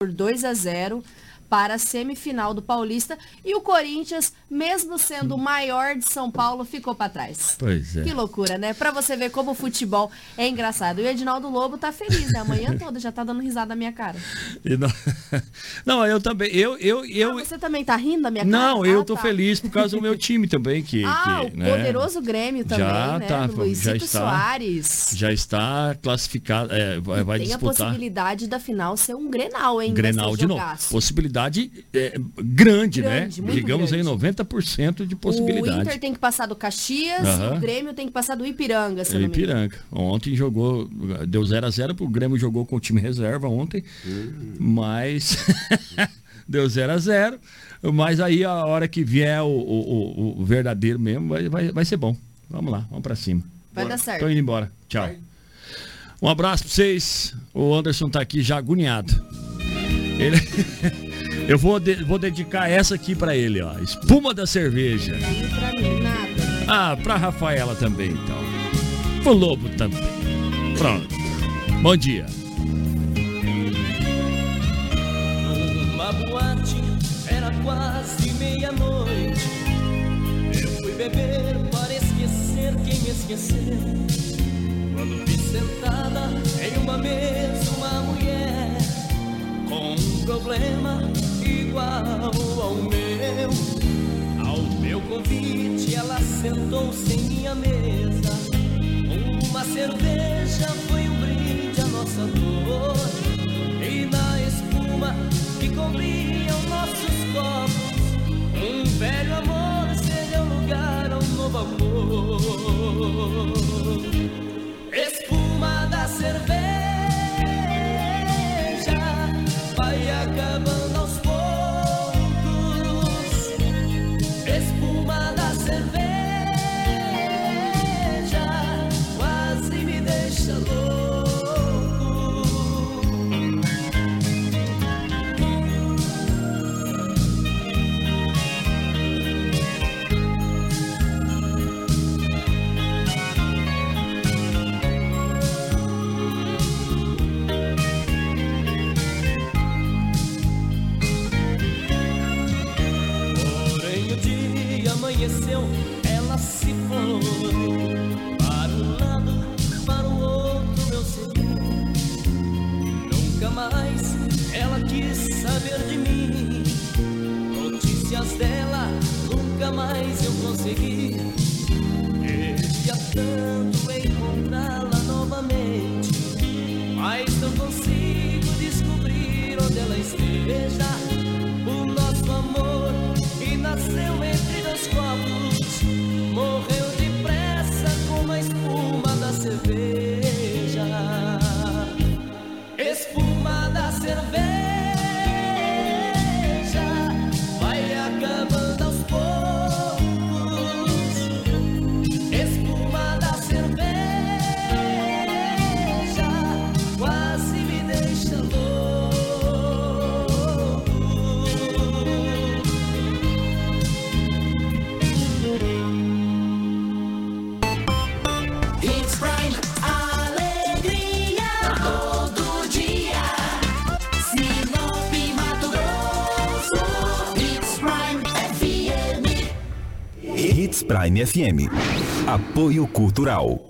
por 2 a 0 para a semifinal do Paulista e o Corinthians, mesmo sendo o maior de São Paulo, ficou para trás. Pois é. Que loucura, né? Para você ver como o futebol é engraçado. E o Edinaldo Lobo tá feliz, né? A manhã toda já tá dando risada na minha cara. Não... não, eu também. Eu, eu, eu... Ah, você também tá rindo da minha cara? Não, eu ah, tô tá. feliz por causa do meu time também. Que, ah, que, o né? poderoso Grêmio também, já né? Tá, já está, Soares. Já está classificado. É, vai, vai Tem disputar. a possibilidade da final ser um Grenal, hein? Grenal de novo. jogaço. Possibilidade é, grande, Grande, né? muito Digamos grande. aí 90% de possibilidade. O Inter tem que passar do Caxias, Aham. o Grêmio tem que passar do Ipiranga, se É. Ipiranga. Ontem jogou, deu 0 a 0 o Grêmio jogou com o time reserva ontem, mas deu 0 a 0 Mas aí a hora que vier o, o- o- o verdadeiro mesmo, vai, vai, vai ser bom. Vamos lá, vamos pra cima. Vai dar certo. Tô indo embora. Tchau. Um abraço pra vocês. O Anderson tá aqui já agoniado. Ele... Eu vou, de- vou dedicar essa aqui pra ele, ó. Espuma da cerveja. Ah, pra Rafaela também, então. Pro Lobo também. Pronto. Bom dia. Numa boate era quase meia-noite. Eu fui beber para esquecer quem me esqueceu. Quando vi sentada em uma mesa uma mulher com um problema igual ao meu. Ao meu convite, ela sentou-se em minha mesa. Uma cerveja foi um brinde à nossa dor. E na espuma que cobriam nossos copos, um velho amor cedeu lugar a um novo amor. Espuma da cerveja vai acabando Prime FM. Apoio Cultural.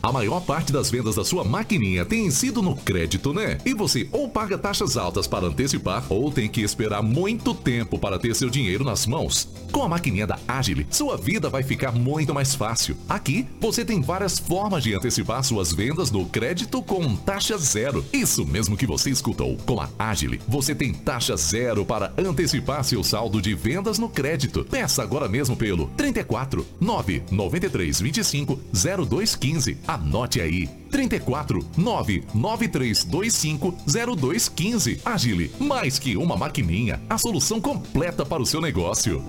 A maior parte das vendas da sua maquininha tem sido no crédito, né? E você ou paga taxas altas para antecipar ou tem que esperar muito tempo para ter seu dinheiro nas mãos. Com a maquininha da Agile, sua vida vai ficar muito mais fácil. Aqui, você tem várias formas de antecipar suas vendas no crédito com taxa zero. Isso mesmo que você escutou. Com a Agile, você tem taxa zero para antecipar seu saldo de vendas no crédito. Peça agora mesmo pelo 34 9 93 25 0215. Anote aí. 34 9 9325 0215. Agile, mais que uma maquininha, a solução completa para o seu negócio.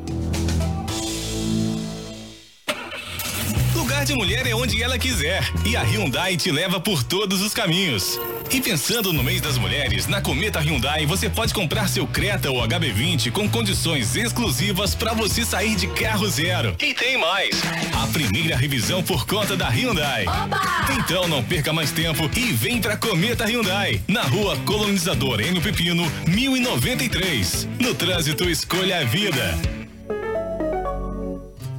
De mulher é onde ela quiser. E a Hyundai te leva por todos os caminhos. E pensando no mês das mulheres, na Cometa Hyundai você pode comprar seu Creta ou HB20 com condições exclusivas para você sair de carro zero. E tem mais! A primeira revisão por conta da Hyundai. Então não perca mais tempo e vem pra Cometa Hyundai, na rua Colonizador Enio Pepino, 1093. No trânsito, escolha a vida.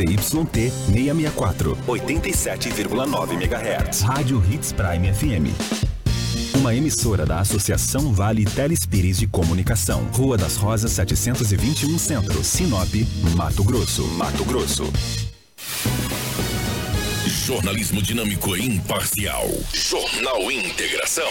ZYT 664, 87,9 MHz. Rádio Hits Prime FM. Uma emissora da Associação Vale Telespires de Comunicação. Rua das Rosas 721 Centro, Sinop, Mato Grosso. Mato Grosso. Jornalismo dinâmico e imparcial. Jornal Integração.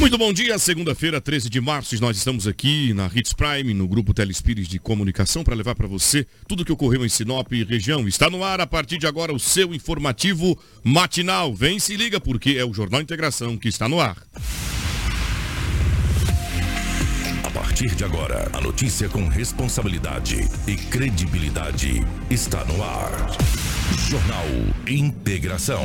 Muito bom dia, segunda-feira, 13 de março, nós estamos aqui na Hits Prime, no grupo Telespires de Comunicação, para levar para você tudo o que ocorreu em Sinop e região. Está no ar a partir de agora o seu informativo matinal. Vem se liga porque é o Jornal Integração que está no ar. A partir de agora, a notícia com responsabilidade e credibilidade está no ar. Jornal Integração.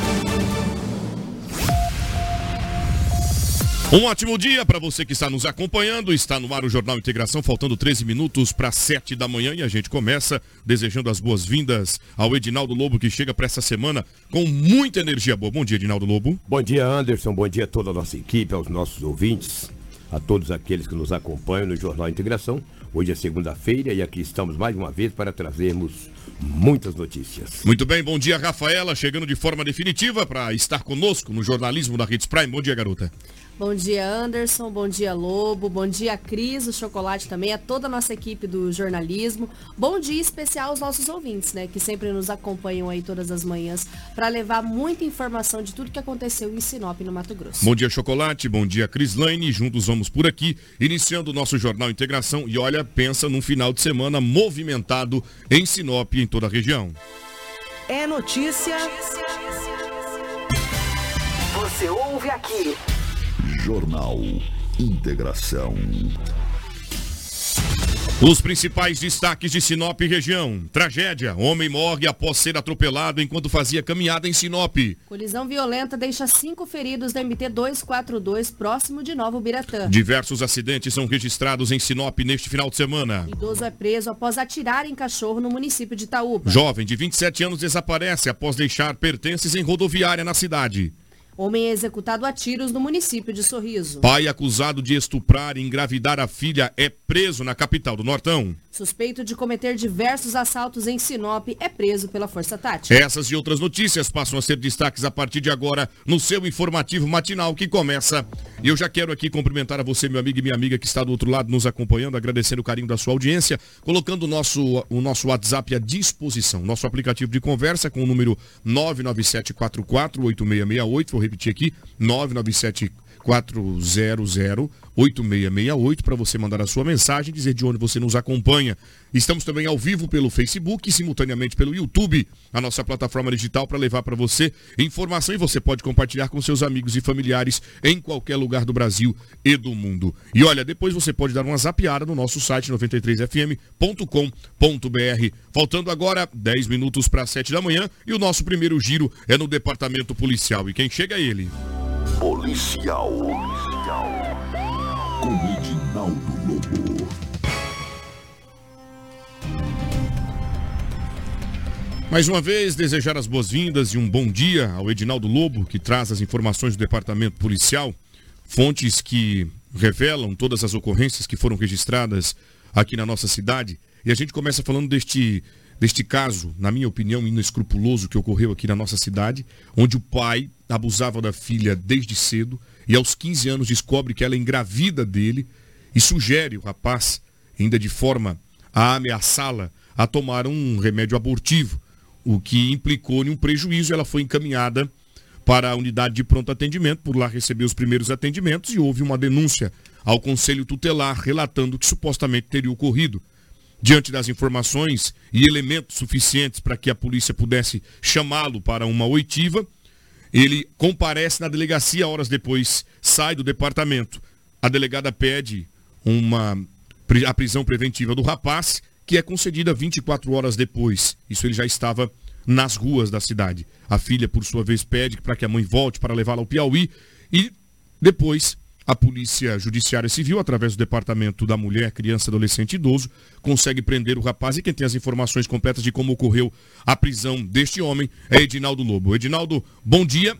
Um ótimo dia para você que está nos acompanhando. Está no ar o Jornal Integração, faltando 13 minutos para 7 da manhã e a gente começa desejando as boas-vindas ao Edinaldo Lobo que chega para essa semana com muita energia boa. Bom dia, Edinaldo Lobo. Bom dia, Anderson. Bom dia a toda a nossa equipe, aos nossos ouvintes, a todos aqueles que nos acompanham no Jornal Integração. Hoje é segunda-feira e aqui estamos mais uma vez para trazermos muitas notícias. Muito bem, bom dia, Rafaela, chegando de forma definitiva para estar conosco no jornalismo da Hits Prime. Bom dia, garota. Bom dia, Anderson. Bom dia, Lobo. Bom dia, Cris, o Chocolate também, a toda a nossa equipe do jornalismo. Bom dia especial aos nossos ouvintes, né, que sempre nos acompanham aí todas as manhãs para levar muita informação de tudo que aconteceu em Sinop, no Mato Grosso. Bom dia, Chocolate. Bom dia, Cris Lane. Juntos vamos por aqui, iniciando o nosso Jornal Integração. E olha, pensa num final de semana movimentado em Sinop e em toda a região. É notícia. Você ouve aqui. Jornal Integração. Os principais destaques de Sinop e região. Tragédia. Homem morre após ser atropelado enquanto fazia caminhada em Sinop. Colisão violenta deixa cinco feridos da MT 242 próximo de Novo Biratã. Diversos acidentes são registrados em Sinop neste final de semana. Idoso é preso após atirar em cachorro no município de Itaúba. Jovem de 27 anos desaparece após deixar pertences em rodoviária na cidade. Homem é executado a tiros no município de Sorriso. Pai acusado de estuprar e engravidar a filha é preso na capital do Nortão. Suspeito de cometer diversos assaltos em Sinop é preso pela Força Tática. Essas e outras notícias passam a ser destaques a partir de agora no seu informativo matinal que começa. E eu já quero aqui cumprimentar a você, meu amigo e minha amiga que está do outro lado nos acompanhando, agradecendo o carinho da sua audiência, colocando o nosso, o nosso WhatsApp à disposição. Nosso aplicativo de conversa com o número 997448668, repetir aqui, 997 400-8668 para você mandar a sua mensagem, dizer de onde você nos acompanha. Estamos também ao vivo pelo Facebook e simultaneamente pelo YouTube, a nossa plataforma digital para levar para você informação e você pode compartilhar com seus amigos e familiares em qualquer lugar do Brasil e do mundo. E olha, depois você pode dar uma zapiada no nosso site 93fm.com.br. Faltando agora 10 minutos para 7 da manhã e o nosso primeiro giro é no departamento policial. E quem chega é ele. Policial. Com Edinaldo Lobo. Mais uma vez, desejar as boas-vindas e um bom dia ao Edinaldo Lobo, que traz as informações do departamento policial, fontes que revelam todas as ocorrências que foram registradas aqui na nossa cidade. E a gente começa falando deste, deste caso, na minha opinião, inescrupuloso que ocorreu aqui na nossa cidade, onde o pai abusava da filha desde cedo e aos 15 anos descobre que ela é engravida dele e sugere o rapaz, ainda de forma a ameaçá-la, a tomar um remédio abortivo, o que implicou em um prejuízo. Ela foi encaminhada para a unidade de pronto atendimento, por lá receber os primeiros atendimentos e houve uma denúncia ao conselho tutelar relatando que supostamente teria ocorrido. Diante das informações e elementos suficientes para que a polícia pudesse chamá-lo para uma oitiva, ele comparece na delegacia horas depois, sai do departamento. A delegada pede uma a prisão preventiva do rapaz, que é concedida 24 horas depois. Isso ele já estava nas ruas da cidade. A filha, por sua vez, pede para que a mãe volte para levá-la ao Piauí e depois a Polícia Judiciária Civil, através do Departamento da Mulher, Criança, Adolescente e Idoso, consegue prender o rapaz e quem tem as informações completas de como ocorreu a prisão deste homem é Edinaldo Lobo. Edinaldo, bom dia.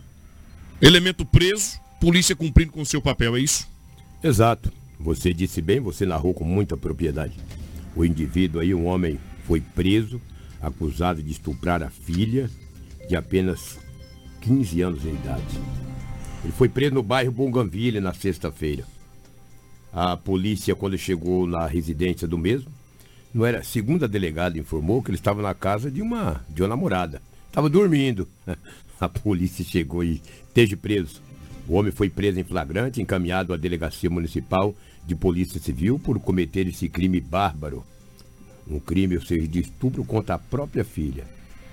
Elemento preso, polícia cumprindo com seu papel, é isso? Exato. Você disse bem, você narrou com muita propriedade. O indivíduo aí, um homem, foi preso, acusado de estuprar a filha de apenas 15 anos de idade. Ele foi preso no bairro Bonganville na sexta-feira. A polícia, quando chegou na residência do mesmo, não era. Segunda delegada informou que ele estava na casa de uma, de uma namorada. Estava dormindo. A polícia chegou e esteja preso. O homem foi preso em flagrante, encaminhado à delegacia municipal de polícia civil por cometer esse crime bárbaro. Um crime, ou seja, de estupro contra a própria filha.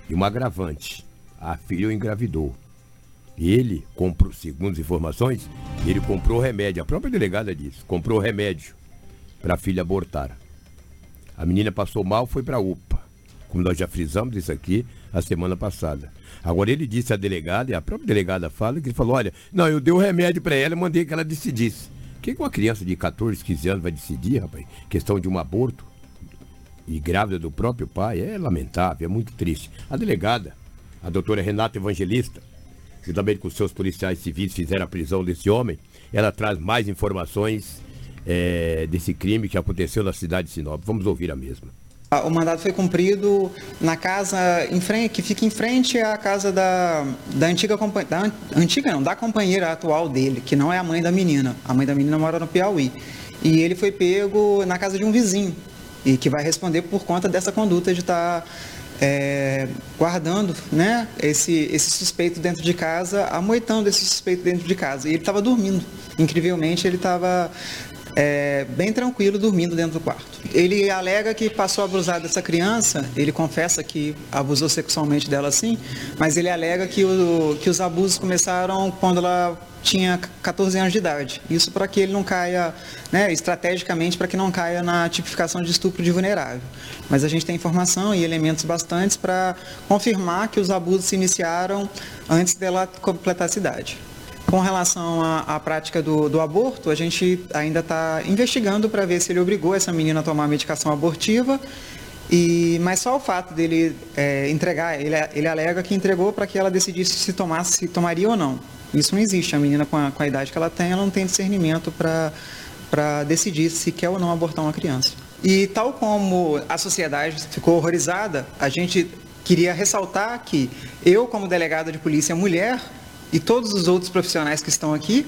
E um agravante. A filha o engravidou. Ele comprou, segundo as informações, ele comprou remédio. A própria delegada disse, comprou remédio para a filha abortar. A menina passou mal, foi para a UPA. Como nós já frisamos isso aqui a semana passada. Agora ele disse à delegada, e a própria delegada fala, que ele falou, olha, não, eu dei o remédio para ela e mandei que ela decidisse. O que uma criança de 14, 15 anos vai decidir, rapaz? Questão de um aborto e grávida do próprio pai é lamentável, é muito triste. A delegada, a doutora Renata Evangelista, juntamente com seus policiais civis, fizeram a prisão desse homem. Ela traz mais informações é, desse crime que aconteceu na cidade de Sinop. Vamos ouvir a mesma. Ah, O mandado foi cumprido na casa em frente, que fica em frente à casa da, da antiga companheira, antiga não, da companheira atual dele, que não é a mãe da menina. A mãe da menina mora no Piauí. E ele foi pego na casa de um vizinho e que vai responder por conta dessa conduta de estar é, guardando né, esse, esse suspeito dentro de casa, amoitando esse suspeito dentro de casa. E ele estava dormindo. Incrivelmente, ele estava é, bem tranquilo dormindo dentro do quarto. Ele alega que passou a abusar dessa criança, ele confessa que abusou sexualmente dela sim, mas ele alega que, o- que os abusos começaram quando ela tinha 14 anos de idade. Isso para que ele não caia, né, estrategicamente, para que não caia na tipificação de estupro de vulnerável. Mas a gente tem informação e elementos bastantes para confirmar que os abusos se iniciaram antes dela completar a idade. Com relação à, à prática do, do aborto, a gente ainda está investigando para ver se ele obrigou essa menina a tomar medicação abortiva. E, mas só o fato dele é, entregar, ele, ele alega que entregou para que ela decidisse se tomasse, se tomaria ou não. Isso não existe. A menina com a, com a idade que ela tem, ela não tem discernimento para decidir se quer ou não abortar uma criança. E tal como a sociedade ficou horrorizada, a gente queria ressaltar que eu, como delegada de polícia mulher, e todos os outros profissionais que estão aqui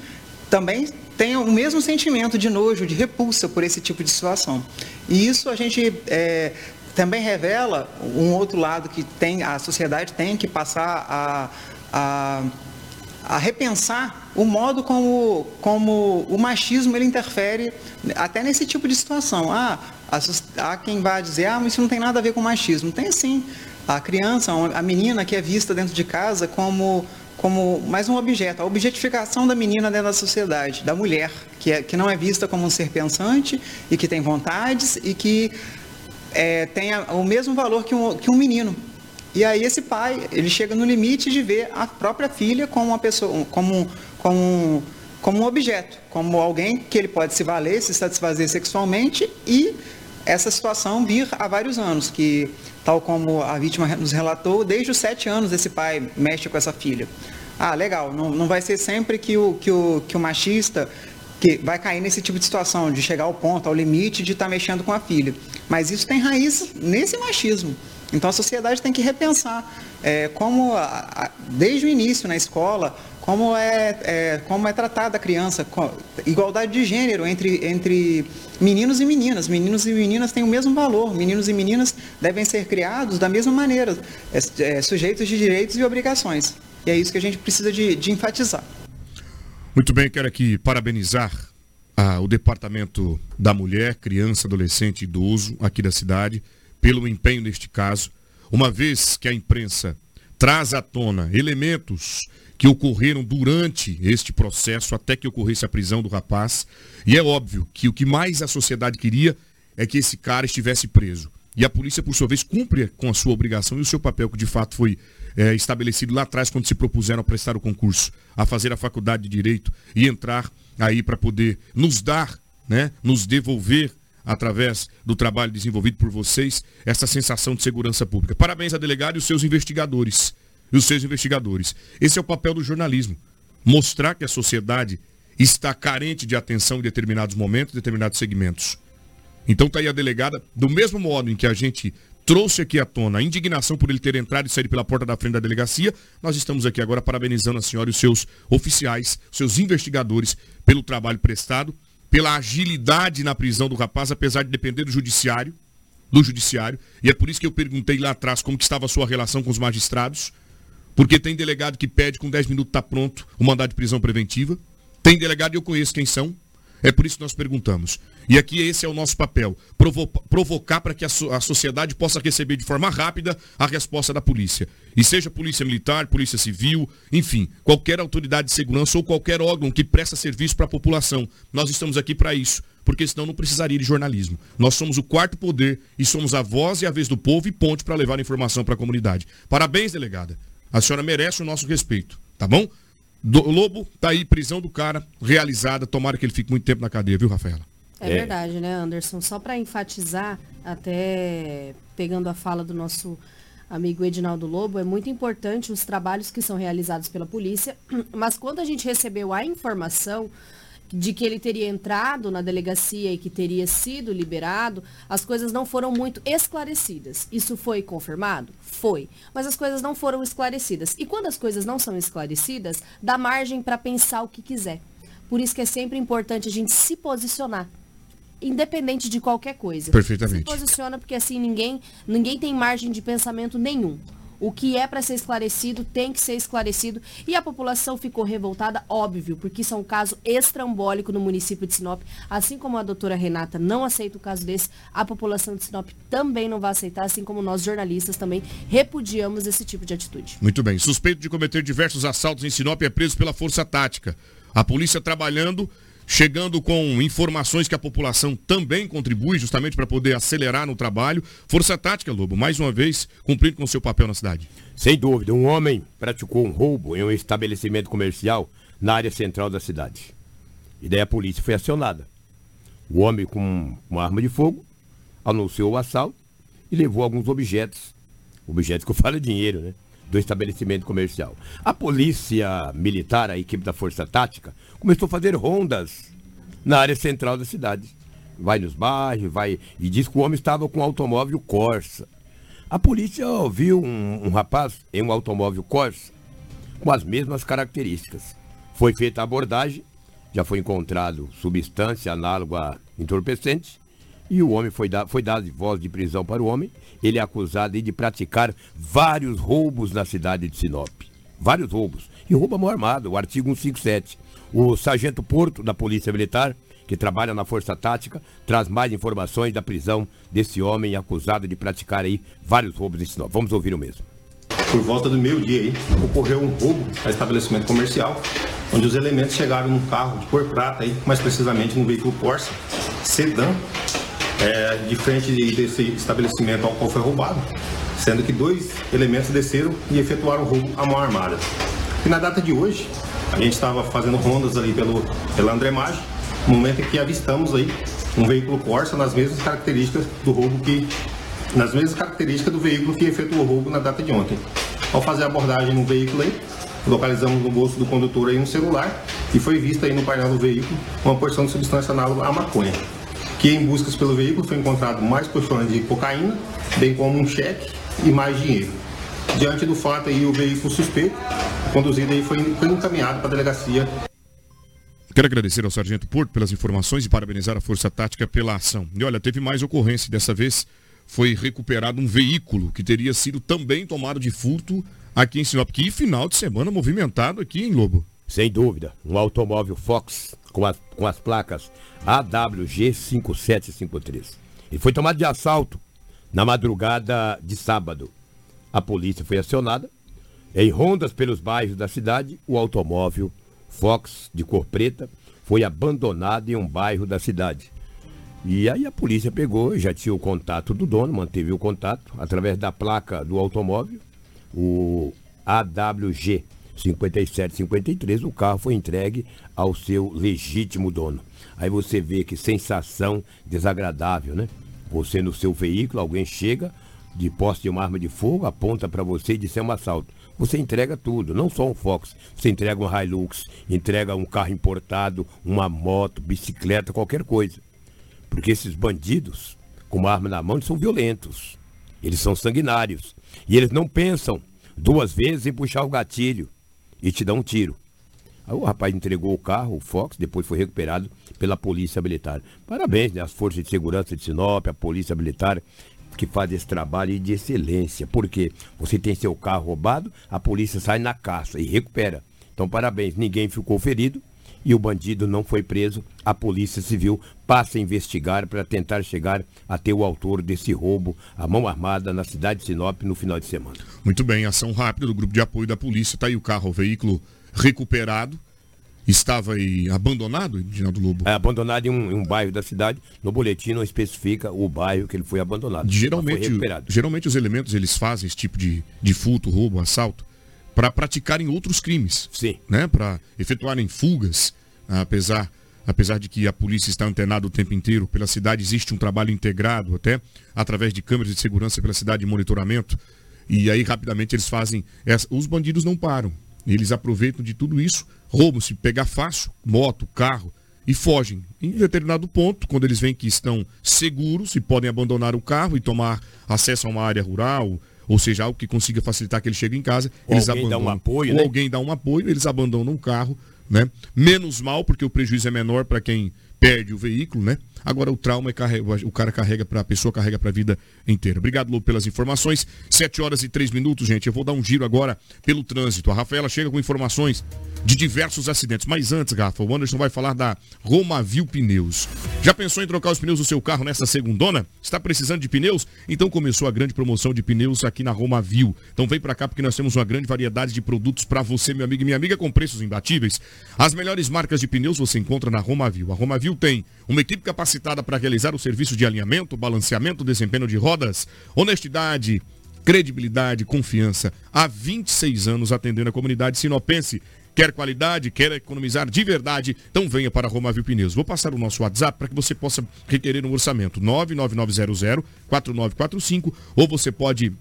também têm o mesmo sentimento de nojo, de repulsa por esse tipo de situação. E isso a gente é, também revela um outro lado que tem a sociedade tem que passar a, a, a repensar o modo como, como o machismo ele interfere até nesse tipo de situação. Ah, há quem vai dizer, ah, mas isso não tem nada a ver com machismo. Tem sim. A criança, a menina que é vista dentro de casa como, como mais um objeto, a objetificação da menina dentro da sociedade, da mulher, que, é, que não é vista como um ser pensante e que tem vontades e que é, tem o mesmo valor que um, que um menino. E aí esse pai, ele chega no limite de ver a própria filha como uma pessoa, como, como, como um objeto, como alguém que ele pode se valer, se satisfazer sexualmente e essa situação vir há vários anos, que tal como a vítima nos relatou, desde os sete anos esse pai mexe com essa filha. Ah, legal, não, não vai ser sempre que o, que o, que o machista que vai cair nesse tipo de situação, de chegar ao ponto, ao limite de estar mexendo com a filha. Mas isso tem raiz nesse machismo. Então a sociedade tem que repensar é, como, a- a- desde o início na escola, como é, é, como é tratada a criança, igualdade de gênero entre, entre meninos e meninas. Meninos e meninas têm o mesmo valor, meninos e meninas devem ser criados da mesma maneira, é, é, sujeitos de direitos e obrigações. E é isso que a gente precisa de, de enfatizar. Muito bem, quero aqui parabenizar ah, o Departamento da Mulher, Criança, Adolescente e Idoso aqui da cidade pelo empenho neste caso, uma vez que a imprensa traz à tona elementos que ocorreram durante este processo até que ocorresse a prisão do rapaz. E é óbvio que o que mais a sociedade queria é que esse cara estivesse preso. E a polícia, por sua vez, cumpre com a sua obrigação e o seu papel, que de fato foi eh, estabelecido lá atrás, quando se propuseram a prestar o concurso, a fazer a faculdade de Direito e entrar aí para poder nos dar, né, nos devolver, através do trabalho desenvolvido por vocês, essa sensação de segurança pública. Parabéns a delegado e os seus investigadores. E os seus investigadores. Esse é o papel do jornalismo. Mostrar que a sociedade está carente de atenção em determinados momentos, determinados segmentos. Então tá aí a delegada, do mesmo modo em que a gente trouxe aqui à tona a indignação por ele ter entrado e saído pela porta da frente da delegacia, nós estamos aqui agora parabenizando a senhora e os seus oficiais, seus investigadores, pelo trabalho prestado, pela agilidade na prisão do rapaz, apesar de depender do judiciário, do judiciário, e é por isso que eu perguntei lá atrás como estava a sua relação com os magistrados, porque tem delegado que pede com 10 minutos tá pronto o mandado de prisão preventiva, tem delegado eu conheço quem são, é por isso que nós perguntamos. E aqui esse é o nosso papel, provo- provocar para que a, so- a sociedade possa receber de forma rápida a resposta da polícia. E seja polícia militar, polícia civil, enfim, qualquer autoridade de segurança ou qualquer órgão que presta serviço para a população. Nós estamos aqui para isso, porque senão não precisaria de jornalismo. Nós somos o quarto poder e somos a voz e a vez do povo e ponte para levar a informação para a comunidade. Parabéns, delegada. A senhora merece o nosso respeito, tá bom? Do- Lobo, tá aí, prisão do cara, realizada. Tomara que ele fique muito tempo na cadeia, viu, Rafaela? É, verdade, né, Anderson? Só para enfatizar, até pegando a fala do nosso amigo Edinaldo Lobo, é muito importante os trabalhos que são realizados pela polícia, mas quando a gente recebeu a informação de que ele teria entrado na delegacia e que teria sido liberado, as coisas não foram muito esclarecidas. Isso foi confirmado? Foi. Mas as coisas não foram esclarecidas. E quando as coisas não são esclarecidas, dá margem para pensar o que quiser. Por isso que é sempre importante a gente se posicionar. Independente de qualquer coisa. Perfeitamente. Se posiciona porque assim ninguém, ninguém tem margem de pensamento nenhum. O que é para ser esclarecido tem que ser esclarecido. E a população ficou revoltada, óbvio, porque isso é um caso estrambólico no município de Sinop. Assim como a doutora Renata não aceita o caso desse, a população de Sinop também não vai aceitar, assim como nós jornalistas também repudiamos esse tipo de atitude. Muito bem. Suspeito de cometer diversos assaltos em Sinop é preso pela Força Tática. A polícia trabalhando, chegando com informações que a população também contribui, justamente para poder acelerar no trabalho. Força Tática, Lobo, mais uma vez, cumprindo com seu papel na cidade. Sem dúvida, um homem praticou um roubo em um estabelecimento comercial na área central da cidade. E daí a polícia foi acionada. O homem com uma arma de fogo anunciou o assalto e levou alguns objetos. Objetos que eu falo é dinheiro, né? Do estabelecimento comercial. A polícia militar, a equipe da Força Tática, começou a fazer rondas na área central da cidade. Vai nos bairros, vai. E diz que o homem estava com um automóvel Corsa. A polícia viu um, um rapaz em um automóvel Corsa com as mesmas características. Foi feita a abordagem, já foi encontrado substância análoga a entorpecente e o homem foi, da, foi dado voz de prisão para o homem. Ele é acusado de praticar vários roubos na cidade de Sinop. Vários roubos. E roubo à mão armada, o artigo 157. O sargento Porto, da Polícia Militar, que trabalha na Força Tática, traz mais informações da prisão desse homem acusado de praticar aí vários roubos em Sinop. Vamos ouvir o mesmo. Por volta do meio-dia ocorreu um roubo a estabelecimento comercial, onde os elementos chegaram num carro de cor prata aí, mais precisamente num veículo Corsa, sedã, é, de frente de- desse estabelecimento ao qual foi roubado, sendo que dois elementos desceram e efetuaram o roubo à mão armada. E na data de hoje, a gente estava fazendo rondas ali pelo, pela André Maggi, no momento em que avistamos aí um veículo Corsa nas mesmas características do roubo que nas mesmas características do veículo que efetuou o roubo na data de ontem. Ao fazer a abordagem no veículo aí, localizamos no bolso do condutor aí um celular e foi vista aí no painel do veículo uma porção de substância análoga à maconha. Que em buscas pelo veículo foi encontrado mais colchões de cocaína, bem como um cheque e mais dinheiro. Diante do fato aí, o veículo suspeito, conduzido aí, foi foi encaminhado para a delegacia Quero agradecer ao Sargento Porto pelas informações e parabenizar a Força Tática pela ação. E olha, teve mais ocorrência. Dessa vez foi recuperado um veículo que teria sido também tomado de furto aqui em Sinop. Que final de semana movimentado aqui em Lobo. Sem dúvida, um automóvel Fox com as, com as placas AWG 5753. Ele foi tomado de assalto na madrugada de sábado. A polícia foi acionada. Em rondas pelos bairros da cidade, o automóvel Fox de cor preta foi abandonado em um bairro da cidade. E aí a polícia pegou, já tinha o contato do dono, manteve o contato através da placa do automóvel, o AWG 5753, o carro foi entregue ao seu legítimo dono. Aí você vê que sensação desagradável, né? Você no seu veículo, alguém chega de posse de uma arma de fogo, aponta para você e diz é um assalto. Você entrega tudo, não só um Fox. Você entrega um Hilux, entrega um carro importado, uma moto, bicicleta, qualquer coisa. Porque esses bandidos, com uma arma na mão, eles são violentos. Eles são sanguinários. E eles não pensam duas vezes em puxar o gatilho e te dão um tiro. Aí o rapaz entregou o carro, o Fox, depois foi recuperado pela Polícia Militar. Parabéns, né? As forças de segurança de Sinop, a Polícia Militar, que faz esse trabalho de excelência. Porque você tem seu carro roubado, a polícia sai na caça e recupera. Então, parabéns, ninguém ficou ferido e o bandido não foi preso. A Polícia Civil passa a investigar para tentar chegar até o autor desse roubo à mão armada na cidade de Sinop no final de semana. Muito bem, ação rápida do grupo de apoio da polícia. Está aí o carro, o veículo recuperado. Estava aí abandonado, Edinaldo Lobo? É abandonado em um, em um bairro da cidade. No boletim não especifica o bairro que ele foi abandonado. mas foi Geralmente, recuperado. geralmente os elementos eles fazem esse tipo de, de furto, roubo, assalto para praticarem outros crimes. Sim. Né? Para efetuarem fugas, apesar apesar de que a polícia está antenada o tempo inteiro pela cidade, existe um trabalho integrado até através de câmeras de segurança pela cidade de monitoramento. E aí rapidamente eles fazem, essa- os bandidos não param. Eles aproveitam de tudo isso, roubam se pegar fácil, moto, carro, e fogem. Em determinado ponto, quando eles veem que estão seguros e podem abandonar o carro e tomar acesso a uma área rural, ou seja, algo que consiga facilitar que ele chegue em casa, Ou eles alguém dá abandonam. um apoio, ou né? alguém dá um apoio, eles abandonam o carro, né? Menos mal, porque o prejuízo é menor para quem perde o veículo, né? Agora o trauma é carrega, o cara carrega para a pessoa carrega para a vida inteira. Obrigado, Lu, pelas informações. 7 horas e 3 minutos, gente. Eu vou dar um giro agora pelo trânsito. A Rafaela chega com informações de diversos acidentes. Mas antes, Rafa, o Anderson vai falar da Romavil Pneus. Já pensou em trocar os pneus do seu carro nessa segundona? Está precisando de pneus? Então começou a grande promoção de pneus aqui na Romavil. Então vem para cá porque nós temos uma grande variedade de produtos para você, meu amigo e minha amiga, com preços imbatíveis. As melhores marcas de pneus você encontra na Romavil. A Romavil tem uma equipe capacitada para realizar o serviço de alinhamento, balanceamento, desempenho de rodas, honestidade, credibilidade, confiança. Há 26 anos atendendo a comunidade sinopense. Quer qualidade, quer economizar de verdade, então venha para Romavil Pneus. Vou passar o nosso WhatsApp para que você possa requerer um orçamento 99900 4945 ou você pode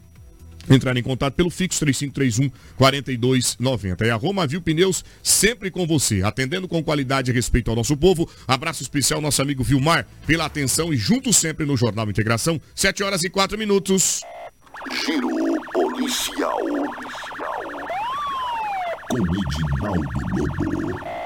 entrar em contato pelo fixo 3531 4290. É a Romavil Pneus sempre com você, atendendo com qualidade e respeito ao nosso povo. Abraço especial nosso amigo Vilmar pela atenção e junto sempre no Jornal Integração, 7 horas e 4 minutos. Giro policial. Com Edinaldo Lobo.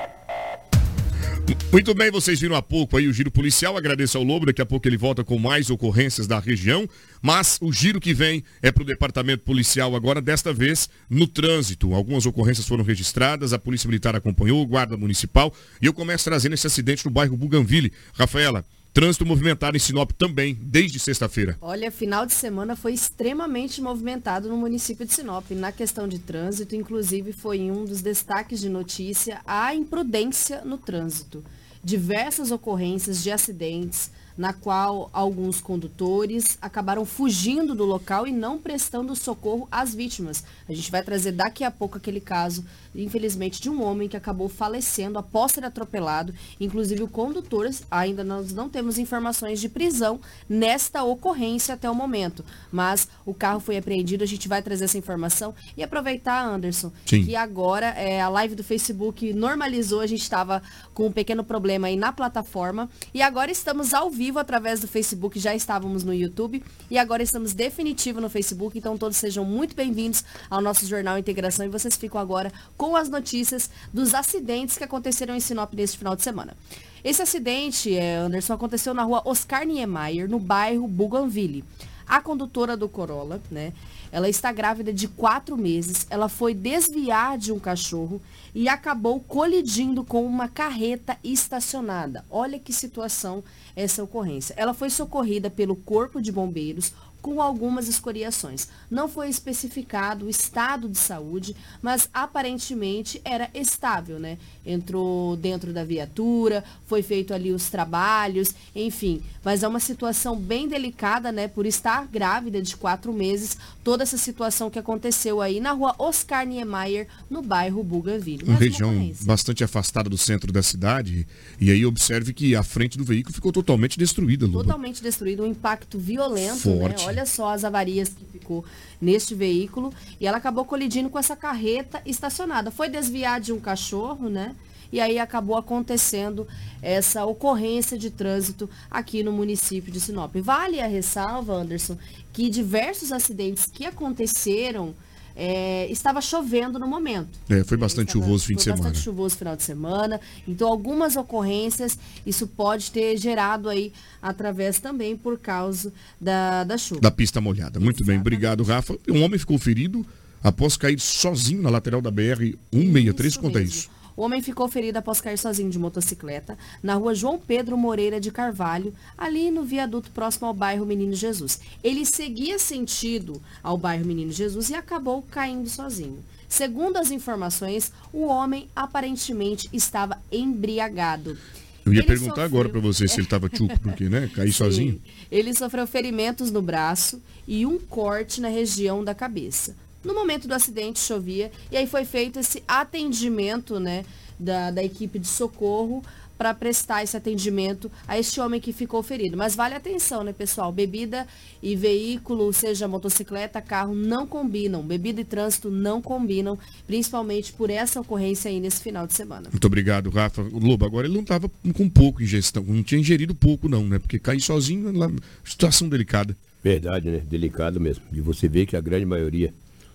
Muito bem, vocês viram há pouco aí o giro policial. Agradeço ao Lobo, daqui a pouco ele volta com mais ocorrências da região. Mas o giro que vem é para o departamento policial agora, desta vez no trânsito. Algumas ocorrências foram registradas, a Polícia Militar acompanhou, o Guarda Municipal. E eu começo trazendo esse acidente no bairro Buganville. Rafaela, trânsito movimentado em Sinop também, desde sexta-feira. Olha, final de semana foi extremamente movimentado no município de Sinop. Na questão de trânsito, inclusive foi um dos destaques de notícia a imprudência no trânsito. Diversas ocorrências de acidentes, na qual alguns condutores acabaram fugindo do local e não prestando socorro às vítimas. A gente vai trazer daqui a pouco aquele caso, infelizmente, de um homem que acabou falecendo após ser atropelado. Inclusive o condutor, ainda nós não temos informações de prisão nesta ocorrência até o momento. Mas o carro foi apreendido, a gente vai trazer essa informação. E aproveitar, Anderson, Sim. que agora é, a live do Facebook normalizou, a gente estava com um pequeno problema aí na plataforma. E agora estamos ao vivo através do Facebook, já estávamos no YouTube. E agora estamos definitivo no Facebook, então todos sejam muito bem-vindos ao nosso Jornal Integração. E vocês ficam agora com as notícias dos acidentes que aconteceram em Sinop neste final de semana. Esse acidente, é, Anderson, aconteceu na rua Oscar Niemeyer, no bairro Bougainville. A condutora do Corolla, né? Ela está grávida de quatro meses. Ela foi desviar de um cachorro e acabou colidindo com uma carreta estacionada. Olha que situação essa ocorrência. Ela foi socorrida pelo Corpo de Bombeiros com algumas escoriações. Não foi especificado o estado de saúde, mas aparentemente era estável, né? Entrou dentro da viatura, foi feito ali os trabalhos, enfim. Mas é uma situação bem delicada, né? Por estar grávida de quatro meses, toda essa situação que aconteceu aí na rua Oscar Niemeyer, no bairro Bougainville. Uma região ocorrência. bastante afastada do centro da cidade. E aí observe que a frente do veículo ficou totalmente destruída, Lobo. Totalmente destruído, um impacto violento, Forte. né? Olha só as avarias que ficou neste veículo. E ela acabou colidindo com essa carreta estacionada. Foi desviar de um cachorro, né? E aí acabou acontecendo essa ocorrência de trânsito aqui no município de Sinop. Vale a ressalva, Anderson, que diversos acidentes que aconteceram é, estava chovendo no momento. É, foi bastante chuvoso o fim de Foi semana. bastante chuvoso final de semana. Então, algumas ocorrências, isso pode ter gerado aí através também por causa da, da chuva. Da pista molhada. Muito bem, obrigado, Rafa. Um homem ficou ferido após cair sozinho na lateral da BR-163. Conta isso. O homem ficou ferido após cair sozinho de motocicleta na rua João Pedro Moreira de Carvalho, ali no viaduto próximo ao bairro Menino Jesus. Ele seguia sentido ao bairro Menino Jesus e acabou caindo sozinho. Segundo as informações, o homem aparentemente estava embriagado. Eu ia Ele perguntar sofreu- agora pra você se ele tava tchuco, porque, né? Cair sozinho. Ele sofreu ferimentos no braço e um corte na região da cabeça. No momento do acidente chovia e aí foi feito esse atendimento, né, da, da equipe de socorro para prestar esse atendimento a este homem que ficou ferido. Mas vale atenção, né, pessoal? Bebida e veículo, seja motocicleta, carro, não combinam. Bebida e trânsito não combinam, principalmente por essa ocorrência aí nesse final de semana. Muito obrigado, Rafa. O Lobo, agora ele não estava com pouco ingestão, não tinha ingerido pouco não, né? Porque cair sozinho, lá, situação delicada. Verdade, né? Delicado mesmo. E você vê que a grande maioria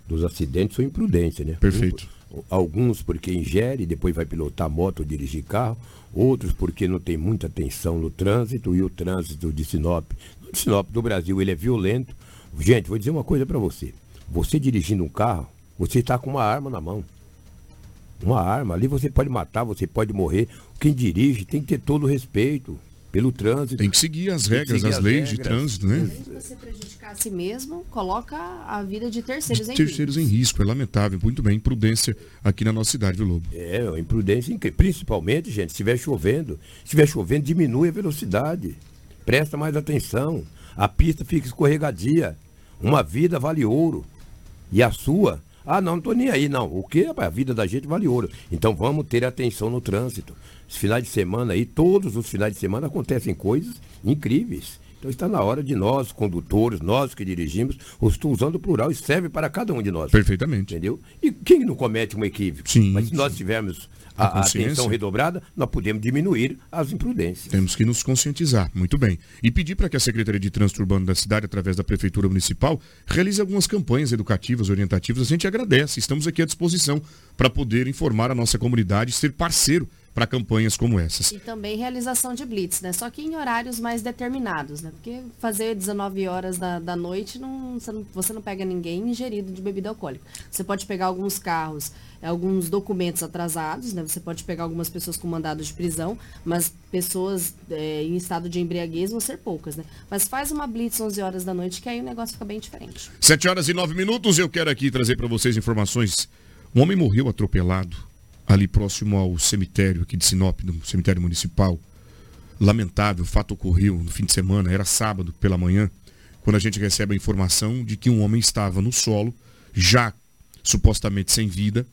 dos acidentes são imprudência, né? Perfeito. Um- alguns porque ingere e depois vai pilotar moto ou dirigir carro. Outros porque não tem muita atenção no trânsito e o trânsito de Sinop. O Sinop do Brasil, ele é violento. Gente, vou dizer uma coisa para você. Você dirigindo um carro, você está com uma arma na mão. Uma arma. Ali você pode matar, você pode morrer. Quem dirige tem que ter todo o respeito pelo trânsito. Tem que seguir as regras, seguir as as leis de regras. trânsito, né? Além de você prejudicar a si mesmo, coloca a vida de terceiros De em terceiros em risco, é lamentável. Muito bem, imprudência aqui na nossa cidade, viu, Lobo? É, uma imprudência incrível. Principalmente, gente, se estiver chovendo. Se estiver chovendo, diminui a velocidade. Presta mais atenção. A pista fica escorregadia. Uma vida vale ouro. E a sua? Ah, não, não tô nem aí, não. O quê? A vida da gente vale ouro. Então vamos ter atenção no trânsito. Os finais de semana aí, todos os finais de semana acontecem coisas incríveis. Então está na hora de nós, condutores, nós que dirigimos, estou usando o plural e serve para cada um de nós. Perfeitamente. Entendeu? E quem não comete um equívoco? Sim, Mas se nós tivermos A a, atenção redobrada, nós podemos diminuir as imprudências. Temos que nos conscientizar, muito bem. E pedir para que a Secretaria de Trânsito Urbano da cidade, através da Prefeitura Municipal, realize algumas campanhas educativas, orientativas. A gente agradece, estamos aqui à disposição para poder informar a nossa comunidade e ser parceiro para campanhas como essas. E também realização de blitz, né? Só que em horários mais determinados, né? Porque fazer 19 horas da, da noite, não, você, não, você não pega ninguém ingerido de bebida alcoólica. Você pode pegar alguns carros, alguns documentos atrasados, né? Você pode pegar algumas pessoas com mandados de prisão, mas pessoas eh, em estado de embriaguez vão ser poucas, né? Mas faz uma blitz 11 horas da noite, que aí o negócio fica bem diferente. Sete horas e nove minutos, eu quero aqui trazer para vocês informações. Um homem morreu atropelado ali próximo ao cemitério aqui de Sinop, no cemitério municipal. Lamentável, o fato ocorreu no fim de semana, era sábado pela manhã, quando a gente recebe a informação de que um homem estava no solo, já supostamente sem vida.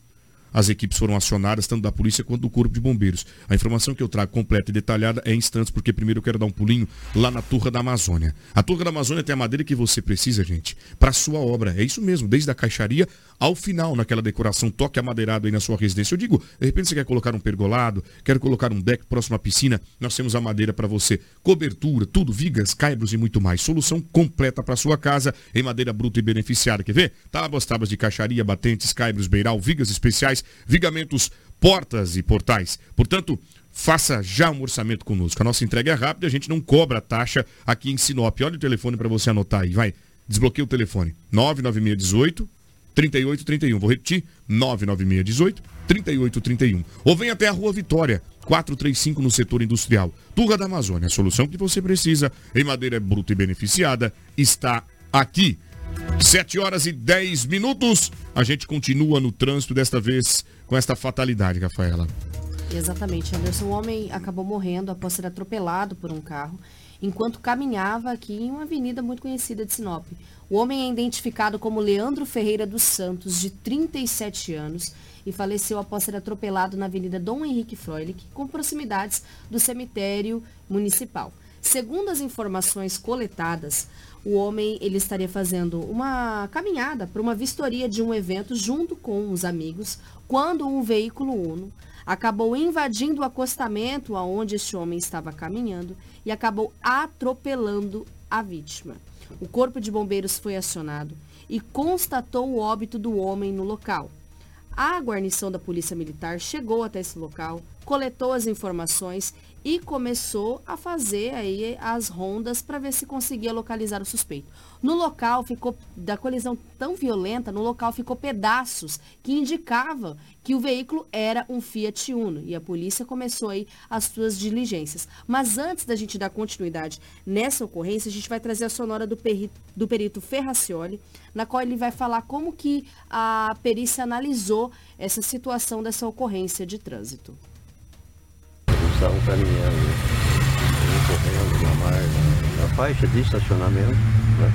As equipes foram acionadas, tanto da polícia quanto do corpo de bombeiros. A informação que eu trago completa e detalhada é em instantes, porque primeiro eu quero dar um pulinho lá na Turra da Amazônia. A Turra da Amazônia tem a madeira que você precisa, gente, para sua obra. É isso mesmo, desde a caixaria ao final, naquela decoração, toque amadeirado aí na sua residência. Eu digo, de repente você quer colocar um pergolado, quer colocar um deck próximo à piscina, nós temos a madeira para você. Cobertura, tudo, vigas, caibros e muito mais. Solução completa para sua casa em madeira bruta e beneficiada. Quer ver? Tábuas, tábuas de caixaria, batentes, caibros, beiral, vigas especiais, vigamentos, portas e portais. Portanto, faça já um orçamento conosco. A nossa entrega é rápida, a gente não cobra taxa aqui em Sinop. Olha o telefone para você anotar aí, vai. Desbloqueia o telefone. 99618 3831. Vou repetir, 99618 3831. Ou vem até a Rua Vitória, 435 no setor industrial. Turra da Amazônia, a solução que você precisa em madeira bruta e beneficiada está aqui. 7 horas e 10 minutos. A gente continua no trânsito desta vez com esta fatalidade, Rafaela. Exatamente, Anderson. O homem acabou morrendo após ser atropelado por um carro enquanto caminhava aqui em uma avenida muito conhecida de Sinop. O homem é identificado como Leandro Ferreira dos Santos, de 37 anos, e faleceu após ser atropelado na Avenida Dom Henrique Froelich, com proximidades do cemitério municipal. Segundo as informações coletadas, o homem ele estaria fazendo uma caminhada para uma vistoria de um evento junto com os amigos, quando um veículo Uno acabou invadindo o acostamento aonde este homem estava caminhando e acabou atropelando a vítima. O corpo de bombeiros foi acionado e constatou o óbito do homem no local. A guarnição da Polícia Militar chegou até esse local, coletou as informações e começou a fazer aí as rondas para ver se conseguia localizar o suspeito. No local ficou da colisão tão violenta, no local ficou pedaços que indicavam que o veículo era um Fiat Uno e a polícia começou aí as suas diligências. Mas antes da gente dar continuidade nessa ocorrência, a gente vai trazer a sonora do, perito, do perito Ferracioli, na qual ele vai falar como que a perícia analisou essa situação dessa ocorrência de trânsito. Estavam caminhando, um correndo na margem, na faixa de estacionamento, né?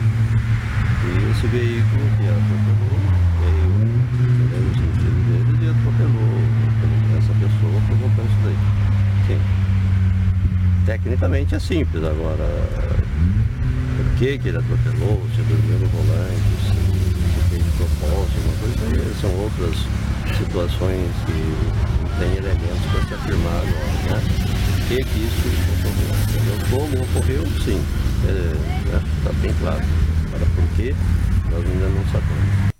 E esse veículo que atropelou veio né, no sentido deles e atropelou essa pessoa provocando isso daí. Sim. tecnicamente é simples. Agora, por que, que ele atropelou, se dormiu no volante, se, se fez de propósito, uma coisa, aí são outras situações que tem elementos para se afirmar né? Que, que isso ocorreu? entendeu? Como ocorreu, sim. Está bem claro. Agora, por que, nós ainda não sabemos.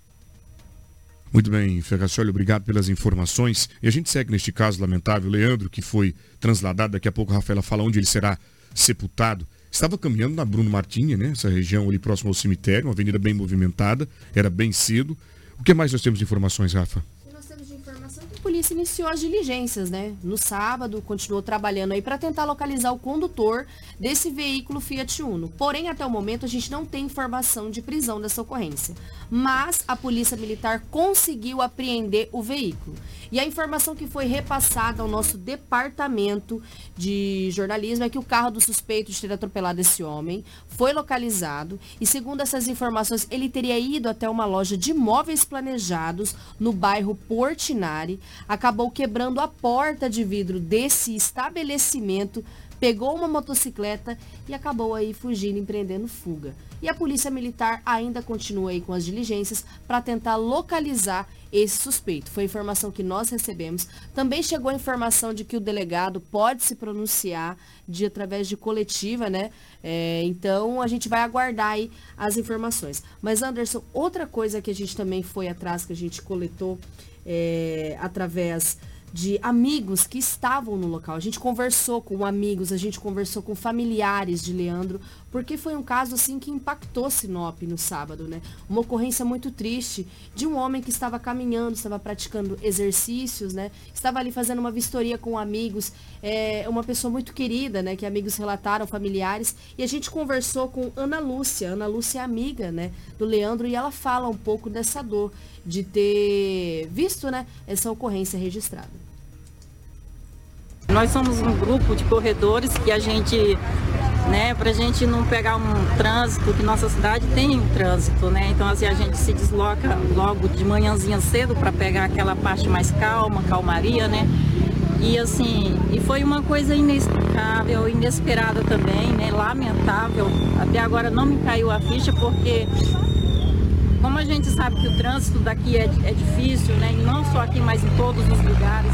Muito bem, Ferracioli, obrigado pelas informações. E a gente segue neste caso lamentável, Leandro, que foi transladado, daqui a pouco a Rafaela fala onde ele será sepultado. Estava caminhando na Bruno Martinha, né? Essa região ali próximo ao cemitério, uma avenida bem movimentada, era bem cedo. O que mais nós temos de informações, Rafa? Nós temos de informação que a polícia iniciou as diligências, né? No sábado, continuou trabalhando aí para tentar localizar o condutor desse veículo Fiat Uno. Porém, até o momento, a gente não tem informação de prisão dessa ocorrência. Mas a Polícia Militar conseguiu apreender o veículo. E a informação que foi repassada ao nosso departamento de jornalismo é que o carro do suspeito de ter atropelado esse homem foi localizado e, segundo essas informações, ele teria ido até uma loja de móveis planejados no bairro Portinari, acabou quebrando a porta de vidro desse estabelecimento pegou uma motocicleta e acabou aí fugindo, empreendendo fuga. E a polícia militar ainda continua aí com as diligências para tentar localizar esse suspeito. Foi informação que nós recebemos. Também chegou a informação de que o delegado pode se pronunciar de através de coletiva, né? É, então a gente vai aguardar aí as informações. Mas Anderson, outra coisa que a gente também foi atrás, que a gente coletou é, através de amigos que estavam no local. A gente conversou com amigos, a gente conversou com familiares de Leandro, porque foi um caso assim que impactou Sinop no sábado, né? Uma ocorrência muito triste de um homem que estava caminhando, estava praticando exercícios, né? Estava ali fazendo uma vistoria com amigos, é, uma pessoa muito querida, né? Que amigos relataram, familiares, e a gente conversou com Ana Lúcia. Ana Lúcia é amiga, né? Do Leandro e ela fala um pouco dessa dor de ter visto, né? Essa ocorrência registrada. Nós somos um grupo de corredores que a gente, né, pra gente não pegar um trânsito, que nossa cidade tem um trânsito, né? Então assim, a gente se desloca logo de manhãzinha cedo para pegar aquela parte mais calma, calmaria, né? E assim, e foi uma coisa inexplicável, inesperada também, né? Lamentável. Até agora não me caiu a ficha porque como a gente sabe que o trânsito daqui é, é difícil, né? E não só aqui, mas em todos os lugares,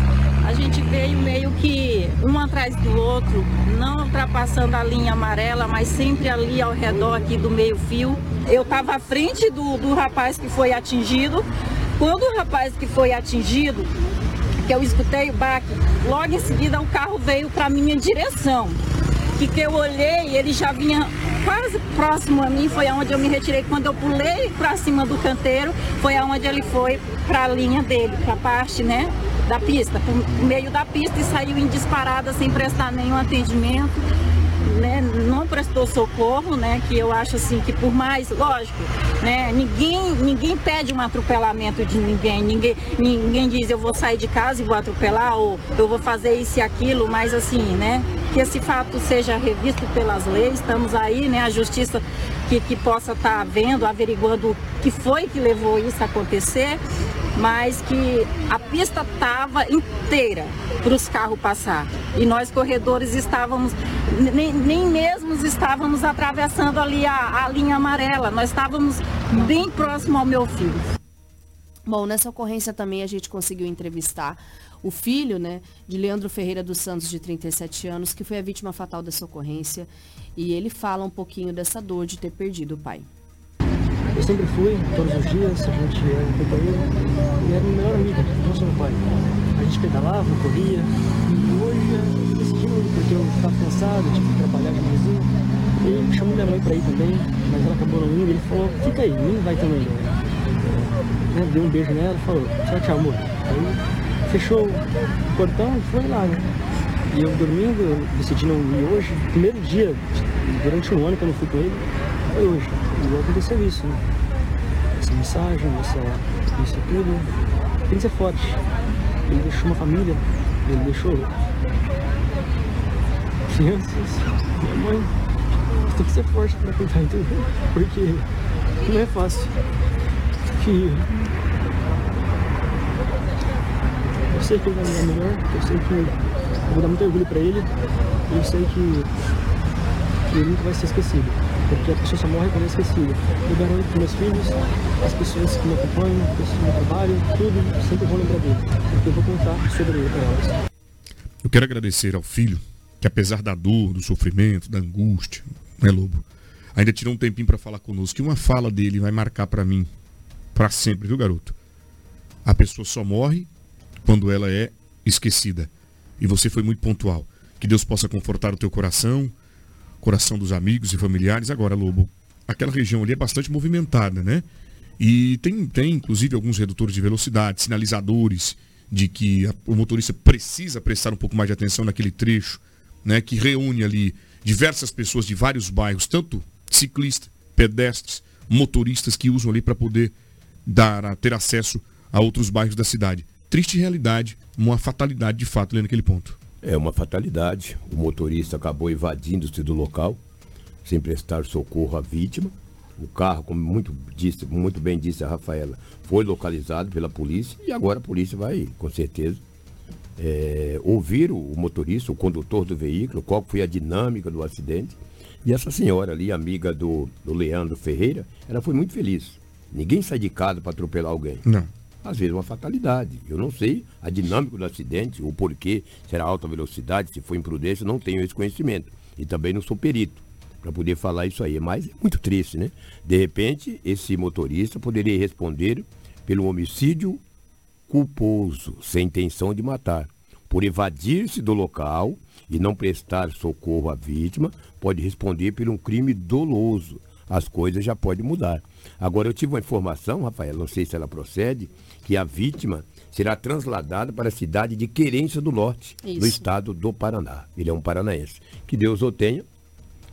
a gente veio meio que um atrás do outro, não ultrapassando a linha amarela, mas sempre ali ao redor aqui do meio fio. Eu estava à frente do, do rapaz que foi atingido. Quando o rapaz que foi atingido, que eu escutei o baque, logo em seguida o carro veio para minha direção. Que eu olhei, ele já vinha quase próximo a mim, foi aonde eu me retirei. Quando eu pulei para cima do canteiro, foi aonde ele foi para a linha dele, para a parte, né, da pista, pro meio da pista e saiu em disparada sem prestar nenhum atendimento. Né, não prestou socorro, né, que eu acho assim que por mais, lógico, né, ninguém, ninguém pede um atropelamento de ninguém, ninguém, ninguém diz eu vou sair de casa e vou atropelar ou eu vou fazer isso e aquilo, mas assim, né, que esse fato seja revisto pelas leis, estamos aí, né, a justiça que, que possa estar vendo, averiguando o que foi que levou isso a acontecer, mas que a pista estava inteira para os carros passar. E nós corredores estávamos, nem, nem mesmo estávamos atravessando ali a, a linha amarela, nós estávamos bem próximo ao meu filho. Bom, nessa ocorrência também a gente conseguiu entrevistar o filho, né, de Leandro Ferreira dos Santos, de 37 anos, que foi a vítima fatal dessa ocorrência. E ele fala um pouquinho dessa dor de ter perdido o pai. Eu sempre fui, todos os dias, a gente era um companheiro e era o melhor amigo, só meu pai. A gente pedalava, corria, e hoje eu decidi não ir porque eu estava cansado, tive que trabalhar de manhãzinha. Ele chamou minha mãe para ir também, mas ela acabou não indo, ele falou, fica aí, nem vai também não. Né, Deu um beijo nela e falou, tchau, tchau, amor. Aí fechou o portão e foi lá, né? E eu dormindo, decidi não ir hoje. Primeiro dia, durante um ano que eu não fui com ele, foi hoje. E aconteceu isso, né? Essa mensagem, essa, isso tudo. Tem que ser forte. Ele deixou uma família, ele deixou crianças, minha mãe. Tem que ser forte pra cuidar, entendeu? Porque não é fácil. Que eu sei que ele vai me dar melhor, eu sei que Eu vou dar muito orgulho para ele e eu sei que, que ele nunca vai ser esquecido. Porque a pessoa só morre quando é esquecida. Eu garanto que meus filhos, as pessoas que me acompanham, as pessoas do meu trabalho, tudo, sempre vão lembrar dele. Porque eu vou contar sobre ele para elas. Eu quero agradecer ao filho, que apesar da dor, do sofrimento, da angústia, né, Lobo? Ainda tirou um tempinho para falar conosco. Que uma fala dele vai marcar para mim, para sempre, viu, garoto? A pessoa só morre quando ela é esquecida. E você foi muito pontual. Que Deus possa confortar o teu coração, coração dos amigos e familiares. Agora, Lobo, aquela região ali é bastante movimentada, né? E tem, tem inclusive alguns redutores de velocidade, sinalizadores de que a- o motorista precisa prestar um pouco mais de atenção naquele trecho, né? Que reúne ali diversas pessoas de vários bairros, tanto ciclistas, pedestres, motoristas que usam ali para poder dar, ter acesso a outros bairros da cidade. Triste realidade, uma fatalidade de fato ali naquele ponto. É uma fatalidade. O motorista acabou evadindo-se do local, sem prestar socorro à vítima. O carro, como muito, disse, muito bem disse a Rafaela, foi localizado pela polícia e agora a polícia vai, com certeza, é, ouvir o o motorista, o condutor do veículo, qual foi a dinâmica do acidente. E essa senhora ali, amiga do, do Leandro Ferreira, ela foi muito feliz. Ninguém sai de casa para atropelar alguém. Não. Às vezes é uma fatalidade. Eu não sei a dinâmica do acidente, o porquê, se era alta velocidade, se foi imprudência, não tenho esse conhecimento. E também não sou perito para poder falar isso aí. Mas é muito triste, né? De repente, esse motorista poderia responder pelo homicídio culposo, sem intenção de matar. Por evadir-se do local e não prestar socorro à vítima, pode responder por um crime doloso. As coisas já podem mudar. Agora, eu tive uma informação, Rafael, não sei se ela procede, que a vítima será transladada para a cidade de Querência do Norte, no Isso. estado do Paraná. Ele é um paranaense. Que Deus o tenha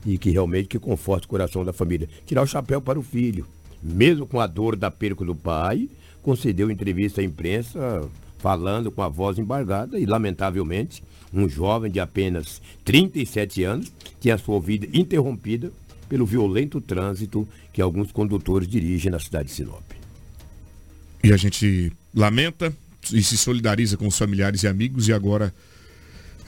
e que realmente que conforte o coração da família. Tirar o chapéu para o filho. Mesmo com a dor da perca do pai, concedeu entrevista à imprensa falando com a voz embargada e, lamentavelmente, um jovem de apenas 37 anos tinha sua vida interrompida pelo violento trânsito que alguns condutores dirigem na cidade de Sinop. E a gente lamenta e se solidariza com os familiares e amigos e agora.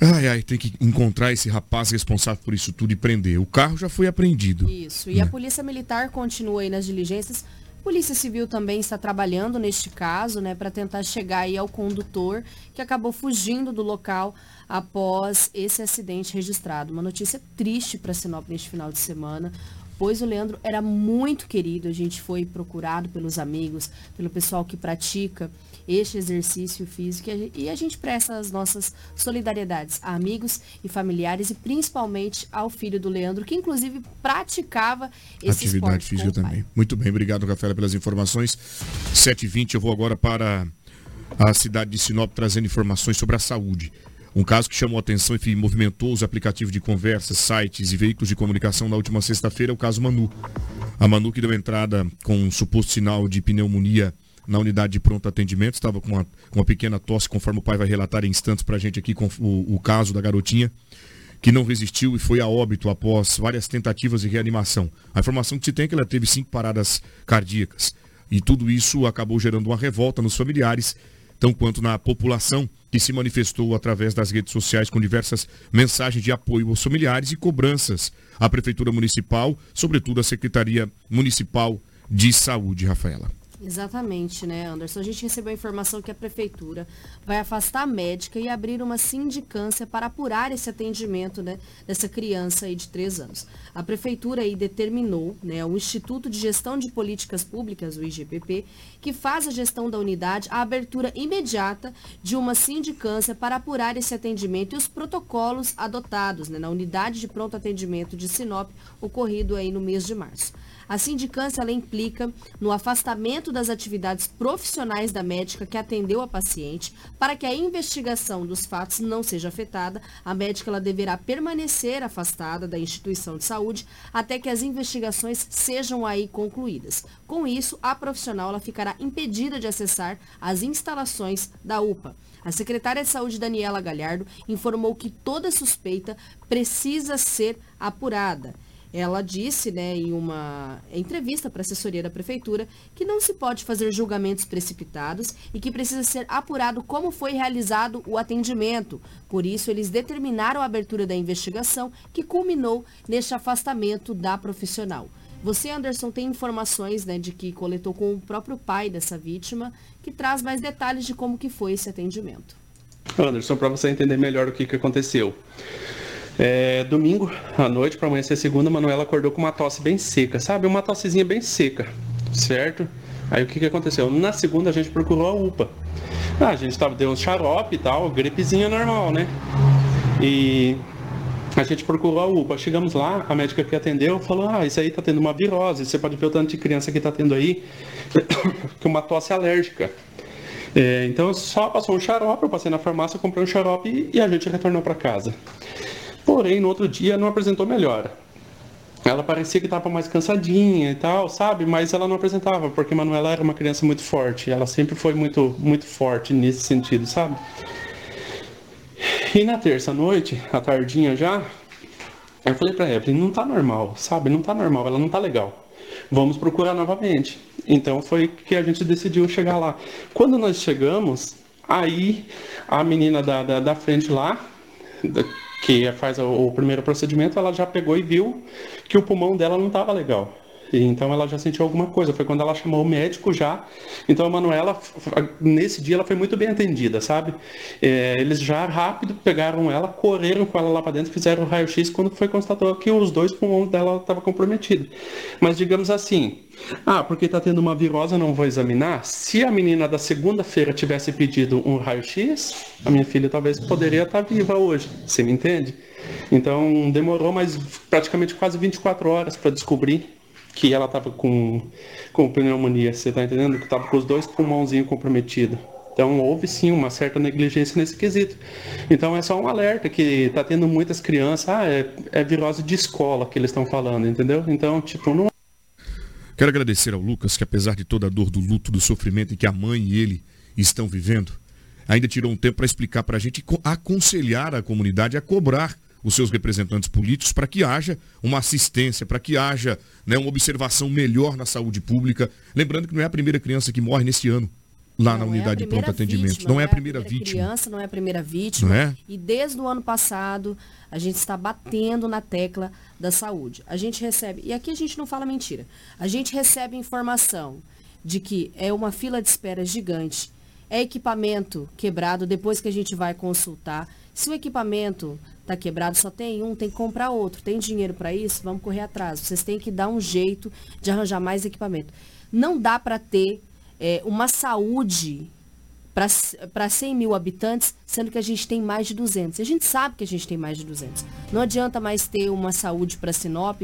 Ai, ai, tem que encontrar esse rapaz responsável por isso tudo e prender. O carro já foi apreendido. Isso. E a Polícia Militar continua aí nas diligências. Polícia Civil também está trabalhando neste caso, né, para tentar chegar aí ao condutor que acabou fugindo do local após esse acidente registrado. Uma notícia triste para Sinop neste final de semana, pois o Leandro era muito querido. A gente foi procurado pelos amigos, pelo pessoal que pratica este exercício físico e a gen- a gente presta as nossas solidariedades a amigos e familiares e principalmente ao filho do Leandro, que inclusive praticava esse Atividade física também. Muito bem, obrigado, Rafaela, pelas informações. 7h20, eu vou agora para a cidade de Sinop trazendo informações sobre a saúde. Um caso que chamou atenção e movimentou os aplicativos de conversas, sites e veículos de comunicação na última sexta-feira é o caso Manu. A Manu que deu entrada com um suposto sinal de pneumonia na unidade de pronto atendimento, estava com uma, uma pequena tosse, conforme o pai vai relatar em instantes para a gente aqui com o, o caso da garotinha que não resistiu e foi a óbito após várias tentativas de reanimação. A informação que se tem é que ela teve cinco paradas cardíacas. E tudo isso acabou gerando uma revolta nos familiares, tão quanto na população, que se manifestou através das redes sociais com diversas mensagens de apoio aos familiares e cobranças à Prefeitura Municipal, sobretudo à Secretaria Municipal de Saúde, Rafaela. Exatamente, né, Anderson? A gente recebeu a informação que a prefeitura vai afastar a médica e abrir uma sindicância para apurar esse atendimento, né, dessa criança aí de três anos. A prefeitura aí determinou, né, o Instituto de Gestão de Políticas Públicas, o IGPP, que faz a gestão da unidade, a abertura imediata de uma sindicância para apurar esse atendimento e os protocolos adotados, né, na unidade de pronto atendimento de Sinop, ocorrido aí no mês de março. A sindicância ela implica no afastamento das atividades profissionais da médica que atendeu a paciente. Para que a investigação dos fatos não seja afetada, a médica ela deverá permanecer afastada da instituição de saúde até que as investigações sejam aí concluídas. Com isso, a profissional ela ficará impedida de acessar as instalações da UPA. A secretária de Saúde, Daniela Galhardo, informou que toda suspeita precisa ser apurada. Ela disse, né, em uma entrevista para a assessoria da prefeitura, que não se pode fazer julgamentos precipitados e que precisa ser apurado como foi realizado o atendimento. Por isso, eles determinaram a abertura da investigação, que culminou neste afastamento da profissional. Você, Anderson, tem informações né, de que coletou com o próprio pai dessa vítima, que traz mais detalhes de como que foi esse atendimento. Anderson, para você entender melhor o que, que aconteceu. É, domingo à noite, para amanhecer segunda, a Manuela acordou com uma tosse bem seca, sabe? Uma tossezinha bem seca, certo? Aí o que, que aconteceu? Na segunda a gente procurou a UPA. Ah, a gente tava, deu um xarope e tal, gripezinha normal, né? E a gente procurou a UPA. Chegamos lá, a médica que atendeu falou: Ah, isso aí tá tendo uma virose. Você pode ver o tanto de criança que tá tendo aí, que uma tosse alérgica. É, então só passou um xarope, eu passei na farmácia, comprei um xarope e a gente retornou para casa. Porém, no outro dia não apresentou melhora. Ela parecia que estava mais cansadinha e tal, sabe? Mas ela não apresentava, porque Manuela era uma criança muito forte. Ela sempre foi muito, muito forte nesse sentido, sabe? E na terça noite, à tardinha já, eu falei pra Evelyn, não tá normal, sabe? Não tá normal, ela não tá legal. Vamos procurar novamente. Então foi que a gente decidiu chegar lá. Quando nós chegamos, aí a menina da, da, da frente lá, da- que faz o, o primeiro procedimento, ela já pegou e viu que o pulmão dela não estava legal. Então ela já sentiu alguma coisa. Foi quando ela chamou o médico já. Então a Manuela, nesse dia, ela foi muito bem atendida, sabe? É, eles já rápido pegaram ela, correram com ela lá para dentro, fizeram o raio-x quando foi constatado que os dois pulmões dela estavam comprometidos. Mas digamos assim, ah, porque está tendo uma virose, não vou examinar. Se a menina da segunda-feira tivesse pedido um raio-x, a minha filha talvez poderia estar viva hoje. Você me entende? Então demorou mais praticamente quase 24 horas para descobrir que ela estava com, com pneumonia, você está entendendo? Que estava com os dois pulmãozinhos comprometidos. Então houve sim uma certa negligência nesse quesito. Então é só um alerta que está tendo muitas crianças, ah, é, é virose de escola que eles estão falando, entendeu? Então, tipo, não Quero agradecer ao Lucas que, apesar de toda a dor do luto, do sofrimento que a mãe e ele estão vivendo, ainda tirou um tempo para explicar para a gente e co- aconselhar a comunidade a cobrar os seus representantes políticos para que haja uma assistência, para que haja né, uma observação melhor na saúde pública. Lembrando que não é a primeira criança que morre nesse ano lá na Não é a unidade de primeira pronto atendimento. vítima, não é a primeira vítima. criança, não é a primeira vítima. Não é? E desde o ano passado, a gente está batendo na tecla da saúde. A gente recebe, e aqui a gente não fala mentira, a gente recebe informação de que é uma fila de espera gigante, é equipamento quebrado depois que a gente vai consultar. Se o equipamento está quebrado, só tem um, tem que comprar outro. Tem dinheiro para isso? Vamos correr atrás. Vocês têm que dar um jeito de arranjar mais equipamento. Não dá para ter é, uma saúde para 100 mil habitantes, sendo que a gente tem mais de 200. E a gente sabe que a gente tem mais de 200. Não adianta mais ter uma saúde para Sinop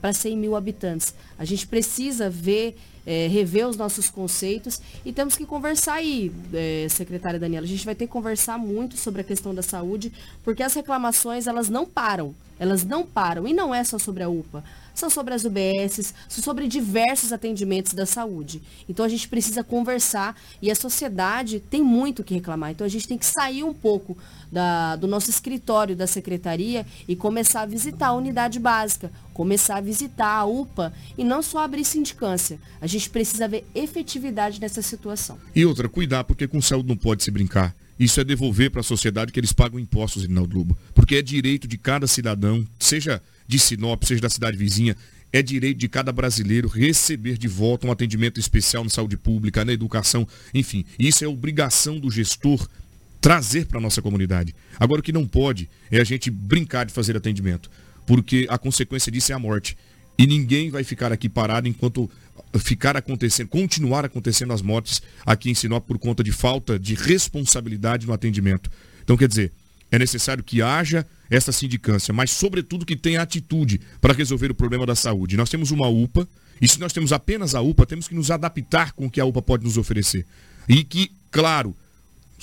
para 100 mil habitantes. A gente precisa ver, é, rever os nossos conceitos e temos que conversar aí, é, secretária Daniela. A gente vai ter que conversar muito sobre a questão da saúde, porque as reclamações, elas não param. Elas não param. E não é só sobre a UPA são sobre as UBSs, sobre diversos atendimentos da saúde. Então a gente precisa conversar e a sociedade tem muito o que reclamar. Então a gente tem que sair um pouco da- do nosso escritório da secretaria e começar a visitar a unidade básica, começar a visitar a UPA e não só abrir sindicância. A gente precisa ver efetividade nessa situação. E outra, cuidar, porque com saúde não pode se brincar. Isso é devolver para a sociedade que eles pagam impostos, Rinaldo Lobo. Porque é direito de cada cidadão, seja de Sinop, seja da cidade vizinha, é direito de cada brasileiro receber de volta um atendimento especial na saúde pública, na educação, enfim. Isso é obrigação do gestor trazer para a nossa comunidade. Agora, o que não pode é a gente brincar de fazer atendimento, porque a consequência disso é a morte. E ninguém vai ficar aqui parado enquanto ficar acontecendo, continuar acontecendo as mortes aqui em Sinop por conta de falta de responsabilidade no atendimento. Então, quer dizer, é necessário que haja essa sindicância, mas sobretudo que tenha atitude para resolver o problema da saúde. Nós temos uma UPA, e se nós temos apenas a UPA, temos que nos adaptar com o que a UPA pode nos oferecer. E que, claro,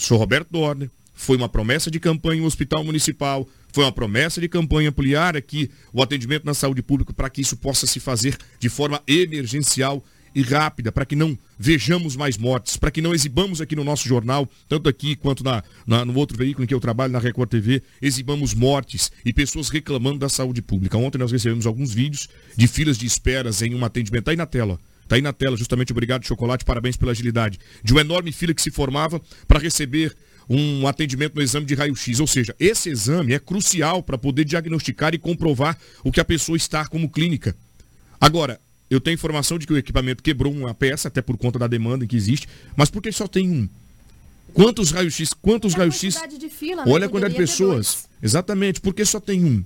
Sou Roberto Dorner. Foi uma promessa de campanha um hospital municipal. Foi uma promessa de campanha ampliar aqui o atendimento na saúde pública para que isso possa se fazer de forma emergencial e rápida, para que não vejamos mais mortes, para que não exibamos aqui no nosso jornal, tanto aqui quanto na, na- no outro veículo em que eu trabalho, na Record TV, exibamos mortes e pessoas reclamando da saúde pública. Ontem nós recebemos alguns vídeos de filas de esperas em um atendimento. Tá aí na tela. ó. Tá aí na tela, justamente obrigado, Chocolate, parabéns pela agilidade. De uma enorme fila que se formava para receber um atendimento no exame de raio-x. Ou seja, esse exame é crucial para poder diagnosticar e comprovar o que a pessoa está como clínica. Agora, eu tenho informação de que o equipamento quebrou uma peça, até por conta da demanda que existe, mas por que só tem um? Quantos raios-x? Quantos raios-x? de fila, né? Olha a quantidade de pessoas. Exatamente, por que só tem um?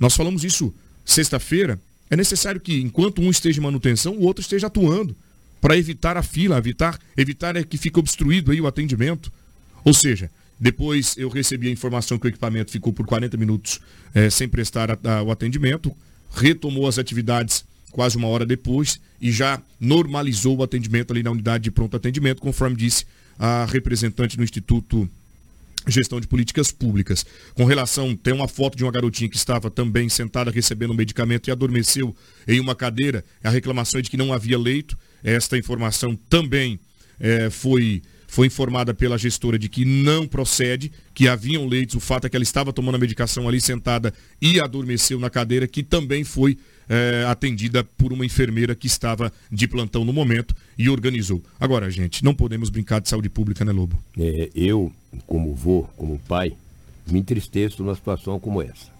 Nós falamos isso sexta-feira. É necessário que, enquanto um esteja em manutenção, o outro esteja atuando para evitar a fila, evitar, evitar é que fique obstruído aí o atendimento. Ou seja, depois eu recebi a informação que o equipamento ficou por 40 minutos eh, sem prestar a- a- o atendimento, retomou as atividades quase uma hora depois e já normalizou o atendimento ali na unidade de pronto atendimento, conforme disse a representante do Instituto gestão de políticas públicas. Com relação, tem uma foto de uma garotinha que estava também sentada recebendo um medicamento e adormeceu em uma cadeira. A reclamação é de que não havia leito. Esta informação também eh, foi, foi informada pela gestora de que não procede, que haviam leitos. O fato é que ela estava tomando a medicação ali sentada e adormeceu na cadeira, que também foi eh, atendida por uma enfermeira que estava de plantão no momento e organizou. Agora, gente, não podemos brincar de saúde pública, né, Lobo? É, eu, como vô, como pai, me entristeço numa situação como essa.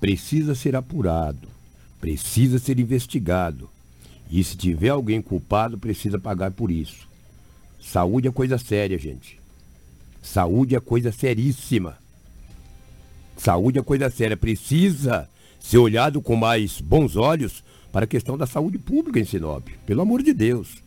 Precisa ser apurado, precisa ser investigado. E se tiver alguém culpado, precisa pagar por isso. Saúde é coisa séria, gente. Saúde é coisa seríssima. Saúde é coisa séria. Precisa ser olhado com mais bons olhos para a questão da saúde pública em Sinop. Pelo amor de Deus.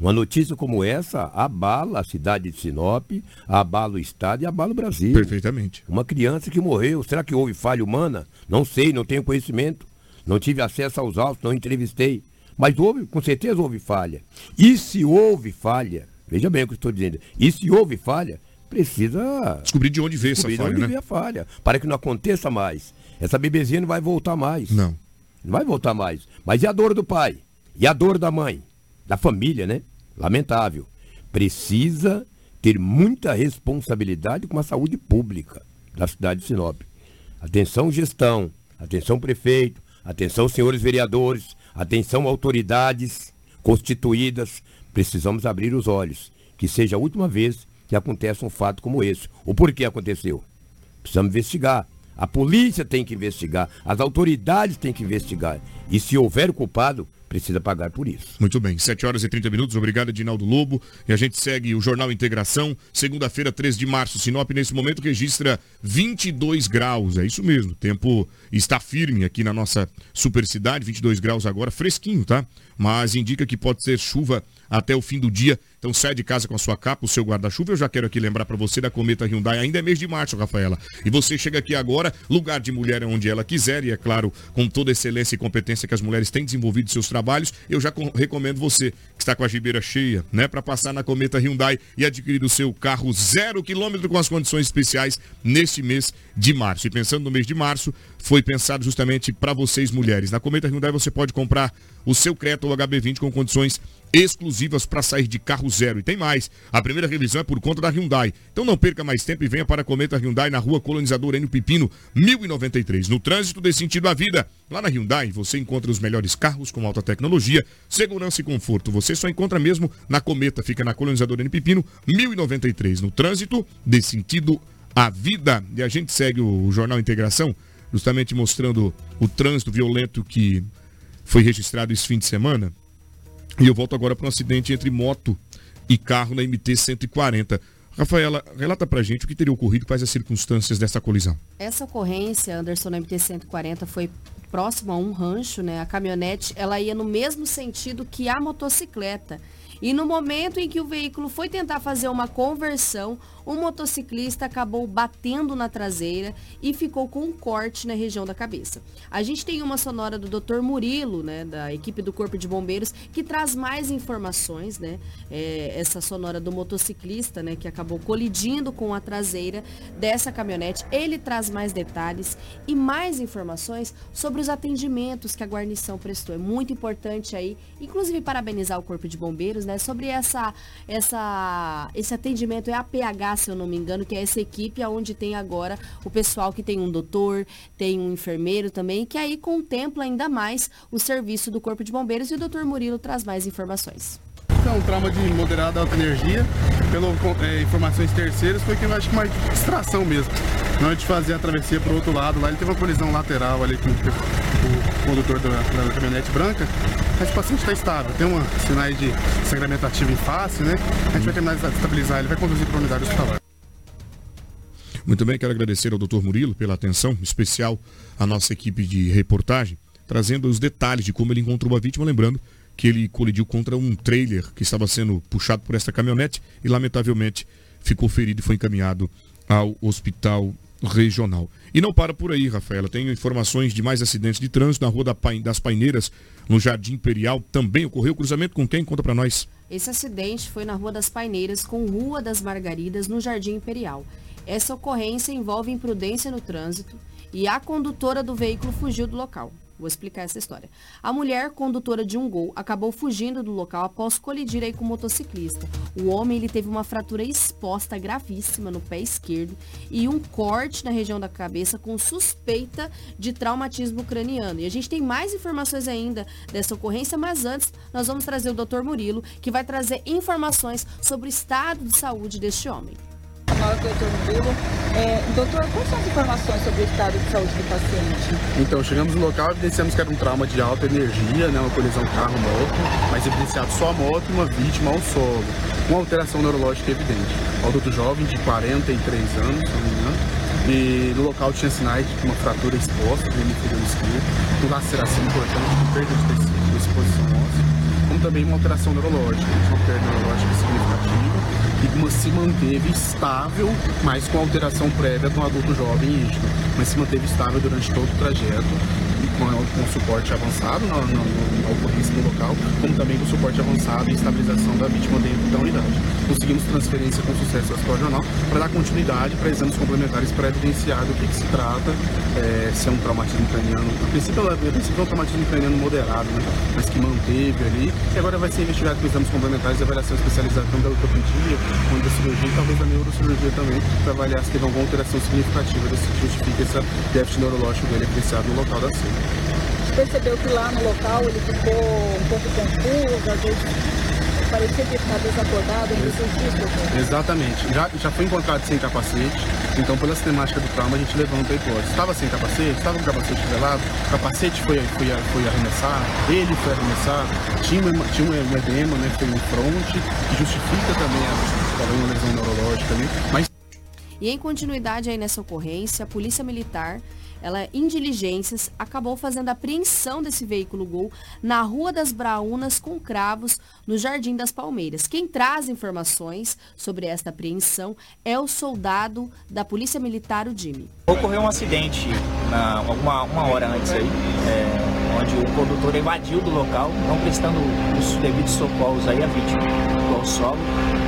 Uma notícia como essa abala a cidade de Sinop, abala o estado e abala o Brasil. Perfeitamente. Uma criança que morreu, será que houve falha humana? Não sei, não tenho conhecimento. Não tive acesso aos autos, não entrevistei. Mas houve, com certeza houve falha. E se houve falha, veja bem o que eu estou dizendo, e se houve falha, precisa descobrir de onde veio essa descobrir de falha, onde né? veio a falha, para que não aconteça mais. Essa bebezinha não vai voltar mais. Não. Não vai voltar mais. Mas e a dor do pai? E a dor da mãe? Da família, né? Lamentável. Precisa ter muita responsabilidade com a saúde pública da cidade de Sinop. Atenção, gestão. Atenção, prefeito. Atenção, senhores vereadores. Atenção, autoridades constituídas. Precisamos abrir os olhos. Que seja a última vez que aconteça um fato como esse. O porquê aconteceu? Precisamos investigar. A polícia tem que investigar. As autoridades têm que investigar. E se houver culpado, precisa pagar por isso. Muito bem, 7 horas e 30 minutos. Obrigado, Edinaldo Lobo. E a gente segue o Jornal Integração. Segunda-feira, 13 de março. Sinop, nesse momento, registra 22 graus. É isso mesmo. O tempo está firme aqui na nossa super cidade. 22 graus agora, fresquinho, tá? Mas indica que pode ser chuva até o fim do dia. Então sai de casa com a sua capa, o seu guarda-chuva. Eu já quero aqui lembrar para você da Cometa Hyundai. Ainda é mês de março, Rafaela. E você chega aqui agora, lugar de mulher é onde ela quiser. E é claro, com toda a excelência e competência que as mulheres têm desenvolvido seus trabalhos, eu já com- recomendo você que está com a gibeira cheia, né? Para passar na Cometa Hyundai e adquirir o seu carro zero quilômetro com as condições especiais neste mês de março. E pensando no mês de março, foi pensado justamente para vocês mulheres. Na Cometa Hyundai você pode comprar o seu Creta ou HB20 com condições exclusivas para sair de carro zero. E tem mais, a primeira revisão é por conta da Hyundai. Então não perca mais tempo e venha para a Cometa Hyundai na rua Colonizador Enio Pipino, 1093. No trânsito dê sentido à vida. Lá na Hyundai você encontra os melhores carros com alta tecnologia, segurança e conforto. Você só encontra mesmo na Cometa, fica na Colonizador Enio Pipino, 1093. No trânsito dê sentido à vida. E a gente segue o Jornal Integração, justamente mostrando o trânsito violento que foi registrado esse fim de semana. E eu volto agora para um acidente entre moto e carro na MT 140. Rafaela, relata pra gente o que teria ocorrido, quais as circunstâncias dessa colisão. Essa ocorrência, Anderson, na MT-140, foi próximo a um rancho, né? A caminhonete, ela ia no mesmo sentido que a motocicleta. E no momento em que o veículo foi tentar fazer uma conversão, o motociclista acabou batendo na traseira e ficou com um corte na região da cabeça. A gente tem uma sonora do Dr. Murilo, né, da equipe do Corpo de Bombeiros, que traz mais informações, né? É, essa sonora do motociclista, né, que acabou colidindo com a traseira dessa caminhonete. Ele traz mais detalhes e mais informações sobre os atendimentos que a guarnição prestou. É muito importante aí, inclusive parabenizar o Corpo de Bombeiros, né? Sobre essa, essa, esse atendimento, é a PH, se eu não me engano, que é essa equipe onde tem agora o pessoal que tem um doutor, tem um enfermeiro também, que aí contempla ainda mais o serviço do Corpo de Bombeiros e o doutor Murilo traz mais informações. É um trauma de moderada alta energia, pelo é, informações terceiras, foi que eu acho que uma distração mesmo. Na hora de fazer a travessia para o outro lado, lá ele teve uma colisão lateral ali com o condutor da, da caminhonete branca, mas o paciente está estável, tem uma sinais de sangramento ativo em face, né? A gente vai terminar de estabilizar, ele vai conduzir para a unidade hospitalar. Muito bem, quero agradecer ao Dr. Murilo pela atenção especial à nossa equipe de reportagem, trazendo os detalhes de como ele encontrou a vítima, lembrando que ele colidiu contra um trailer que estava sendo puxado por esta caminhonete e lamentavelmente ficou ferido e foi encaminhado ao hospital regional. E não para por aí, Rafaela. Tenho informações de mais acidentes de trânsito na Rua das Paineiras, no Jardim Imperial. Também ocorreu cruzamento com quem? Conta para nós. Esse acidente foi na Rua das Paineiras com Rua das Margaridas, no Jardim Imperial. Essa ocorrência envolve imprudência no trânsito e a condutora do veículo fugiu do local. Vou explicar essa história. A mulher, condutora de um gol, acabou fugindo do local após colidir aí com o motociclista. O homem ele teve uma fratura exposta gravíssima no pé esquerdo e um corte na região da cabeça com suspeita de traumatismo craniano. E a gente tem mais informações ainda dessa ocorrência, mas antes nós vamos trazer o Dr. Murilo, que vai trazer informações sobre o estado de saúde deste homem. Fala com o doutor Murilo. É, doutor, quais são as informações sobre o estado de saúde do paciente? Então, chegamos no local, evidenciamos que era um trauma de alta energia, né, uma colisão carro-moto, mas evidenciado só a moto e uma vítima ao solo, com alteração neurológica evidente. O adulto jovem, de 43 anos, se não me engano, e no local tinha sinais de uma fratura exposta do hemisfério esquerdo, com laceração importante, com perda de tecido, exposição óssea, como também uma alteração neurológica, uma perda neurológica significativa, e uma se manteve estável, mas com alteração prévia do adulto jovem e mas se manteve estável durante todo o trajeto com, com suporte avançado na, na, na ocorrência no local, como também com suporte avançado e estabilização da vítima dentro da unidade. Conseguimos transferência com sucesso ao Hospital Jornal para dar continuidade para exames complementares para evidenciar do que, que se trata, é, se é um traumatismo craniano. A princípio, a princípio é um traumatismo craniano moderado, né? mas que manteve ali, e agora vai ser investigado com exames complementares e avaliação especializada tanto da ortopedia, quanto da cirurgia e talvez da neurocirurgia também, para avaliar se teve alguma alteração significativa desse justifica esse déficit neurológico dele evidenciado no local da cena. Percebeu que lá no local ele ficou um pouco confuso, às vezes parecia que estava desacordado, ele doutor? Exatamente. Já, já foi encontrado sem capacete, então pela cinemática do trauma a gente levanta a hipótese. Estava sem capacete, estava com o capacete revelado, o capacete foi, foi, foi arremessar, ele foi arremessar, tinha, uma, tinha um edema, né, foi um fronte, que justifica também a, talvez uma lesão neurológica ali, mas E em continuidade aí nessa ocorrência, a Polícia Militar, ela em diligências, acabou fazendo a apreensão desse veículo Gol na Rua das Braunas com cravos, no Jardim das Palmeiras. Quem traz informações sobre esta apreensão é o soldado da Polícia Militar, o Jimmy. Ocorreu um acidente na, uma, uma hora antes aí, é, onde o condutor evadiu do local, não prestando os devidos socorros aí à vítima, ao solo,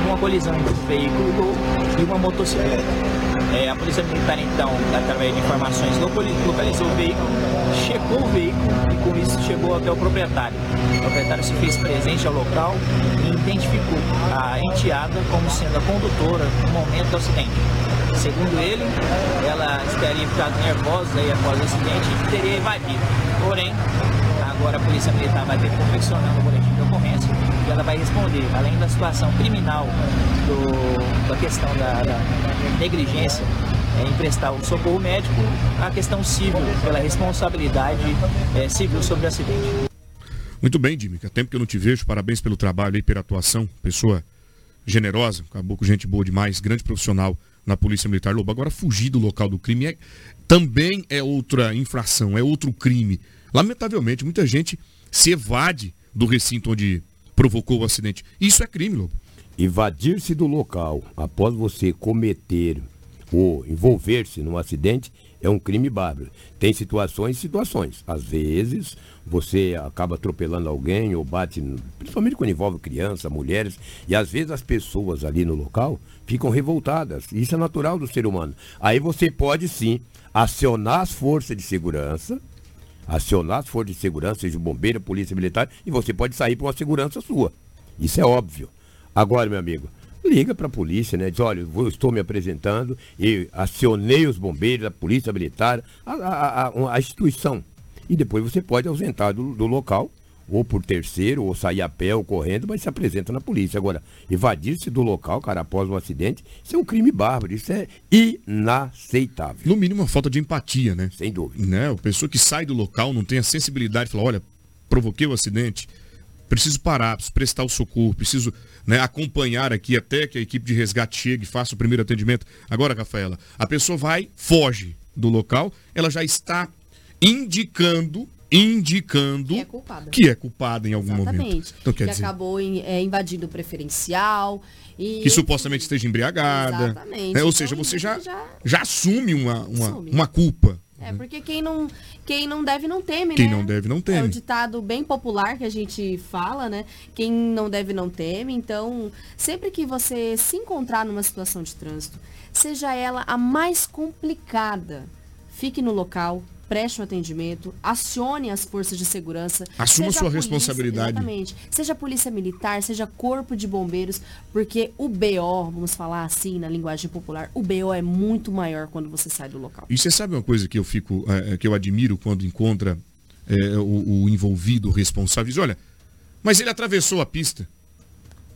numa colisão entre veículo Gol e uma motocicleta. É, a Polícia Militar, então, através de informações, locali- localizou o veículo, checou o veículo e com isso chegou até o proprietário. O proprietário se fez presente ao local e identificou a enteada como sendo a condutora no momento do acidente. Segundo ele, ela teria ficado nervosa aí após o acidente e teria evadido. Porém, agora a Polícia Militar vai ter confeccionando o boletim de ocorrência e ela vai responder, além da situação criminal do- da questão da, da negligência é, em prestar o socorro médico, a questão civil, pela responsabilidade é, civil sobre o acidente. Muito bem. Há tempo que eu não te vejo. Parabéns pelo trabalho e pela atuação. Pessoa generosa, acabou com gente boa demais, grande profissional na Polícia Militar Lobo. Agora fugir do local do crime é, também é outra infração, é outro crime. Lamentavelmente, muita gente se evade do recinto onde provocou o acidente. Isso é crime, Lobo. Evadir-se do local após você cometer ou envolver-se num acidente é um crime bárbaro. Tem situações e situações. Às vezes você acaba atropelando alguém ou bate, principalmente quando envolve criança, mulheres, e às vezes as pessoas ali no local ficam revoltadas. Isso é natural do ser humano. Aí você pode sim acionar as forças de segurança acionar as forças de segurança, seja bombeiro, polícia militar, e você pode sair para uma segurança sua. Isso é óbvio. Agora, meu amigo, liga para a polícia, né? Diz, olha, eu estou me apresentando e acionei os bombeiros, a polícia militar, a, a- a- a instituição. E depois você pode ausentar do, do local, ou por terceiro, ou sair a pé ou correndo, mas se apresenta na polícia. Agora, evadir-se do local, cara, após um acidente, isso é um crime bárbaro, isso é inaceitável. No mínimo, uma falta de empatia, né? Sem dúvida. Né? A pessoa que sai do local não tem a sensibilidade de falar, olha, provoquei o acidente, preciso parar, preciso prestar o socorro, preciso né, acompanhar aqui até que a equipe de resgate chegue e faça o primeiro atendimento. Agora, Rafaela, a pessoa vai, foge do local, ela já está indicando, indicando Que é culpada. que é culpada em algum momento. Exatamente. Então quer que dizer, acabou em- é, invadindo o preferencial. E, que supostamente esteja embriagada. Exatamente. né? Ou Então, seja, você já, já- já assume uma, uma, Assume. uma culpa. É, porque quem não, quem não deve não teme, Quem né? não deve não É o teme. ditado bem popular que a gente fala, né? Quem não deve não teme. Então, sempre que você se encontrar numa situação de trânsito, seja ela a mais complicada, fique no local, preste um atendimento, acione as forças de segurança. Assuma sua polícia- responsabilidade. Exatamente. Seja polícia militar, seja corpo de bombeiros, porque o BO, vamos falar assim na linguagem popular, o BO é muito maior quando você sai do local. E você sabe uma coisa que eu fico, eh, que eu admiro quando encontra eh, o, o envolvido, o responsável, diz, olha, mas ele atravessou a pista.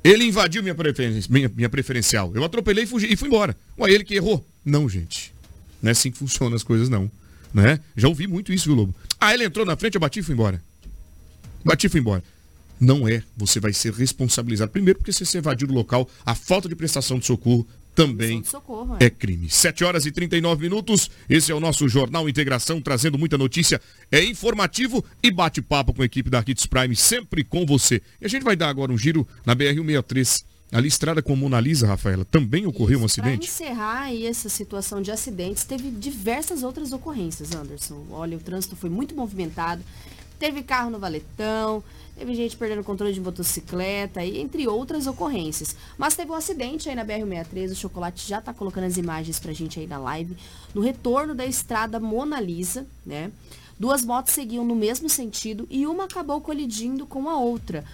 Ele invadiu minha, preferen- minha, minha preferencial. Eu atropelei e, fugi, e fui embora. Ué, ele que errou. Não, gente. Não é assim que funcionam as coisas, não. Né? Já ouvi muito isso, viu, Lobo? Ah, ele entrou na frente, eu bati e fui embora. Bati e fui embora. Não é. Você vai ser responsabilizado. Primeiro, porque se você evadiu do local, a falta de prestação de socorro também de socorro, é crime. 7 horas e 39 minutos. Esse é o nosso Jornal Integração, trazendo muita notícia. É informativo e bate-papo com a equipe da Hits Prime, sempre com você. E a gente vai dar agora um giro na BR-163. Ali, estrada com Mona Lisa, Rafaela, também ocorreu um Para acidente? encerrar aí essa situação de acidentes, teve diversas outras ocorrências, Anderson. Olha, o trânsito foi muito movimentado. Teve carro no valetão, teve gente perdendo controle de motocicleta, e entre outras ocorrências. Mas teve um acidente aí na BR-63, o Chocolate já está colocando as imagens pra gente aí na live, no retorno da estrada Mona Lisa, né? Duas motos seguiam no mesmo sentido e uma acabou colidindo com a outra.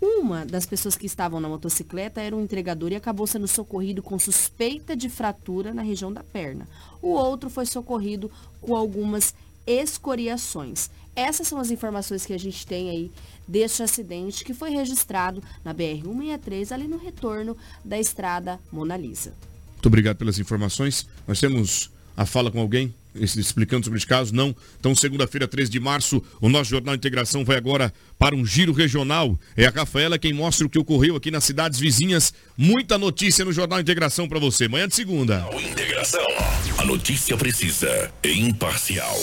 Uma das pessoas que estavam na motocicleta era um entregador e acabou sendo socorrido com suspeita de fratura na região da perna. O outro foi socorrido com algumas escoriações. Essas são as informações que a gente tem aí deste acidente que foi registrado na BR-163, ali no retorno da estrada Mona Lisa. Muito obrigado pelas informações. Nós temos a fala com alguém explicando sobre esse caso? Não. Então, segunda-feira, 13 de março, o nosso Jornal Integração vai agora para um giro regional. É a Rafaela quem mostra o que ocorreu aqui nas cidades vizinhas. Muita notícia no Jornal Integração para você. Manhã de segunda. Integração. A notícia precisa e imparcial.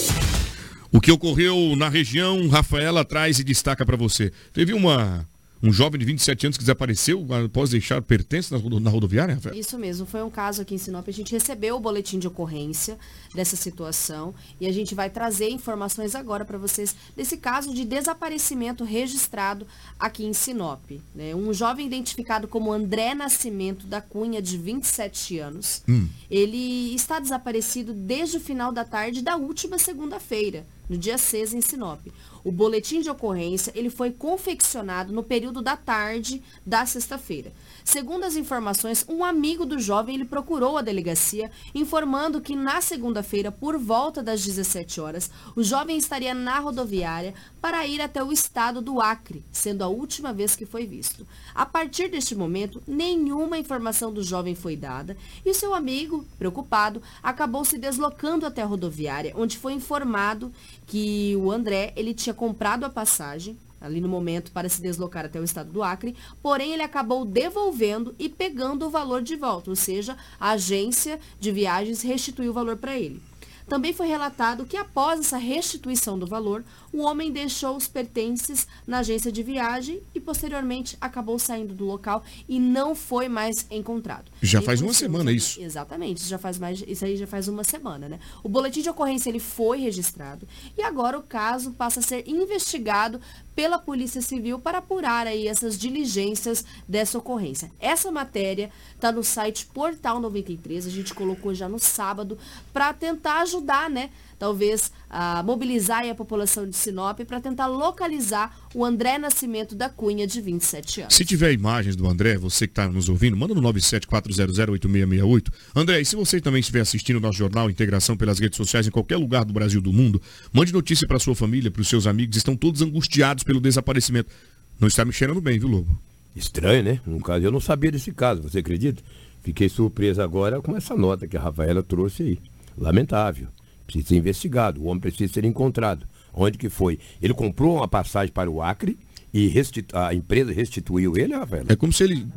O que ocorreu na região, Rafaela traz e destaca para você. Teve uma um jovem de 27 anos que desapareceu após deixar pertences na, na rodoviária, Rafaela? Isso mesmo, foi um caso aqui em Sinop. A gente recebeu o boletim de ocorrência dessa situação e a gente vai trazer informações agora para vocês desse caso de desaparecimento registrado aqui em Sinop. né? Um jovem identificado como André Nascimento da Cunha, de 27 anos. Ele está desaparecido desde o final da tarde da última segunda-feira, no dia 6 em Sinop. O boletim de ocorrência ele foi confeccionado no período da tarde da sexta-feira. Segundo as informações, um amigo do jovem ele procurou a delegacia informando que na segunda-feira, por volta das 17 horas, o jovem estaria na rodoviária para ir até o estado do Acre, sendo a última vez que foi visto. A partir deste momento, nenhuma informação do jovem foi dada e seu amigo, preocupado, acabou se deslocando até a rodoviária, onde foi informado que o André ele tinha comprado a passagem ali no momento para se deslocar até o estado do Acre, porém ele acabou devolvendo e pegando o valor de volta, ou seja, a agência de viagens restituiu o valor para ele. Também foi relatado que após essa restituição do valor, o homem deixou os pertences na agência de viagem e posteriormente acabou saindo do local e não foi mais encontrado. Já E faz uma semana isso. Exatamente, isso já faz mais, isso aí já faz uma semana, né? O boletim de ocorrência ele foi registrado e agora o caso passa a ser investigado pela Polícia Civil para apurar aí essas diligências dessa ocorrência. Essa matéria está no site Portal 93, a gente colocou já no sábado para tentar ajudar, né? Talvez ah, mobilizar a população de Sinop para tentar localizar o André Nascimento da Cunha, de 27 anos. Se tiver imagens do André, você que está nos ouvindo, manda no 974008668. André, e se você também estiver assistindo o nosso jornal Integração pelas redes sociais em qualquer lugar do Brasil do mundo, mande notícia para sua família, para os seus amigos, estão todos angustiados pelo desaparecimento. Não está me cheirando bem, viu, Lobo? Estranho, né? No caso, eu não sabia desse caso, você acredita? Fiquei surpreso agora com essa nota que a Rafaela trouxe aí. Lamentável. Precisa ser investigado. O homem precisa ser encontrado. Onde que foi? Ele comprou uma passagem para o Acre e restitu- a empresa restituiu ele, Rafaela? É como se ele.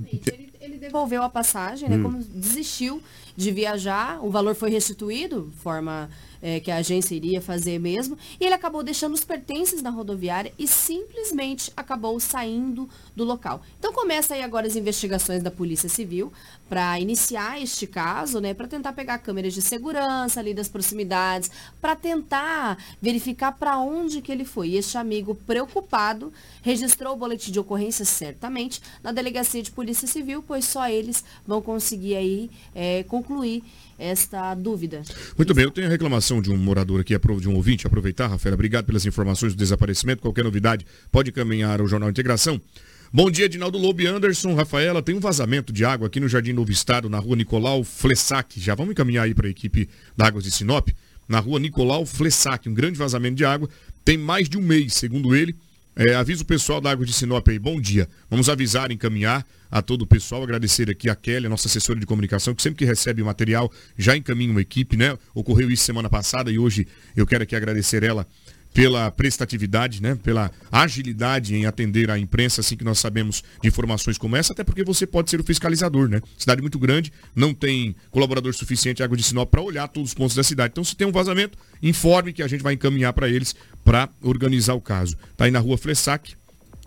Ele devolveu a passagem, né? Hum. Como desistiu de viajar, o valor foi restituído, forma é, que a agência iria fazer mesmo, e ele acabou deixando os pertences na rodoviária e simplesmente acabou saindo do local. Então começa aí agora as investigações da Polícia Civil para iniciar este caso, né? Para tentar pegar câmeras de segurança ali das proximidades, para tentar verificar para onde que ele foi. E este amigo preocupado registrou o boletim de ocorrência certamente na delegacia de Polícia Civil, pois só eles vão conseguir aí é, concluir esta dúvida. Muito bem, eu tenho a reclamação de um morador aqui, de um ouvinte, aproveitar, Rafaela, obrigado pelas informações do desaparecimento, qualquer novidade pode caminhar ao Jornal Integração. Bom dia, Dinaldo Lobo e Anderson, Rafaela, tem um vazamento de água aqui no Jardim Novo Estado, na rua Nicolau Flessac, já vamos encaminhar aí para a equipe da Águas de Sinop, na rua Nicolau Flessac, um grande vazamento de água, tem mais de um mês, segundo ele, é, avisa o pessoal da Água de Sinop aí, bom dia. Vamos avisar, encaminhar a todo o pessoal, agradecer aqui a Kelly, a nossa assessora de comunicação, que sempre que recebe material já encaminha uma equipe, né? Ocorreu isso semana passada e hoje eu quero aqui agradecer ela pela prestatividade, né? Pela agilidade em atender a imprensa, assim que nós sabemos de informações como essa, até porque você pode ser o fiscalizador, né? Cidade muito grande, não tem colaborador suficiente Água de Sinop para olhar todos os pontos da cidade. Então, se tem um vazamento, informe que a gente vai encaminhar para eles para organizar o caso. Tá aí na rua Flessac,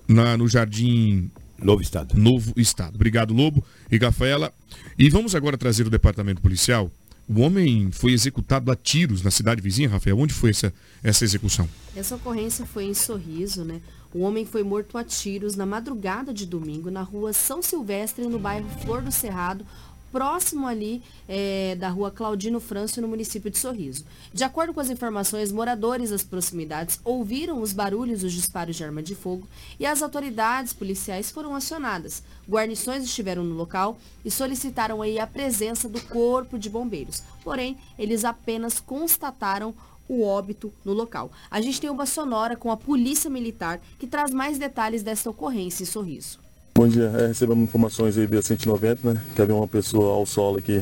na, no Jardim Novo Estado. Novo Estado. Obrigado, Lobo e Rafaela. E vamos agora trazer o departamento policial. O homem foi executado a tiros na cidade vizinha, Rafael. Onde foi essa, essa execução? Essa ocorrência foi em Sorriso, né? O homem foi morto a tiros na madrugada de domingo na rua São Silvestre, no bairro Flor do Cerrado, próximo ali eh, da rua Claudino Frâncio, no município de Sorriso. De acordo com as informações, moradores das proximidades ouviram os barulhos dos disparos de arma de fogo e as autoridades policiais foram acionadas. Guarnições estiveram no local e solicitaram aí a presença do corpo de bombeiros. Porém, eles apenas constataram o óbito no local. A gente tem uma sonora com a Polícia Militar que traz mais detalhes dessa ocorrência em Sorriso. Bom dia, é, recebemos informações aí via 190, né? Que havia uma pessoa ao solo aqui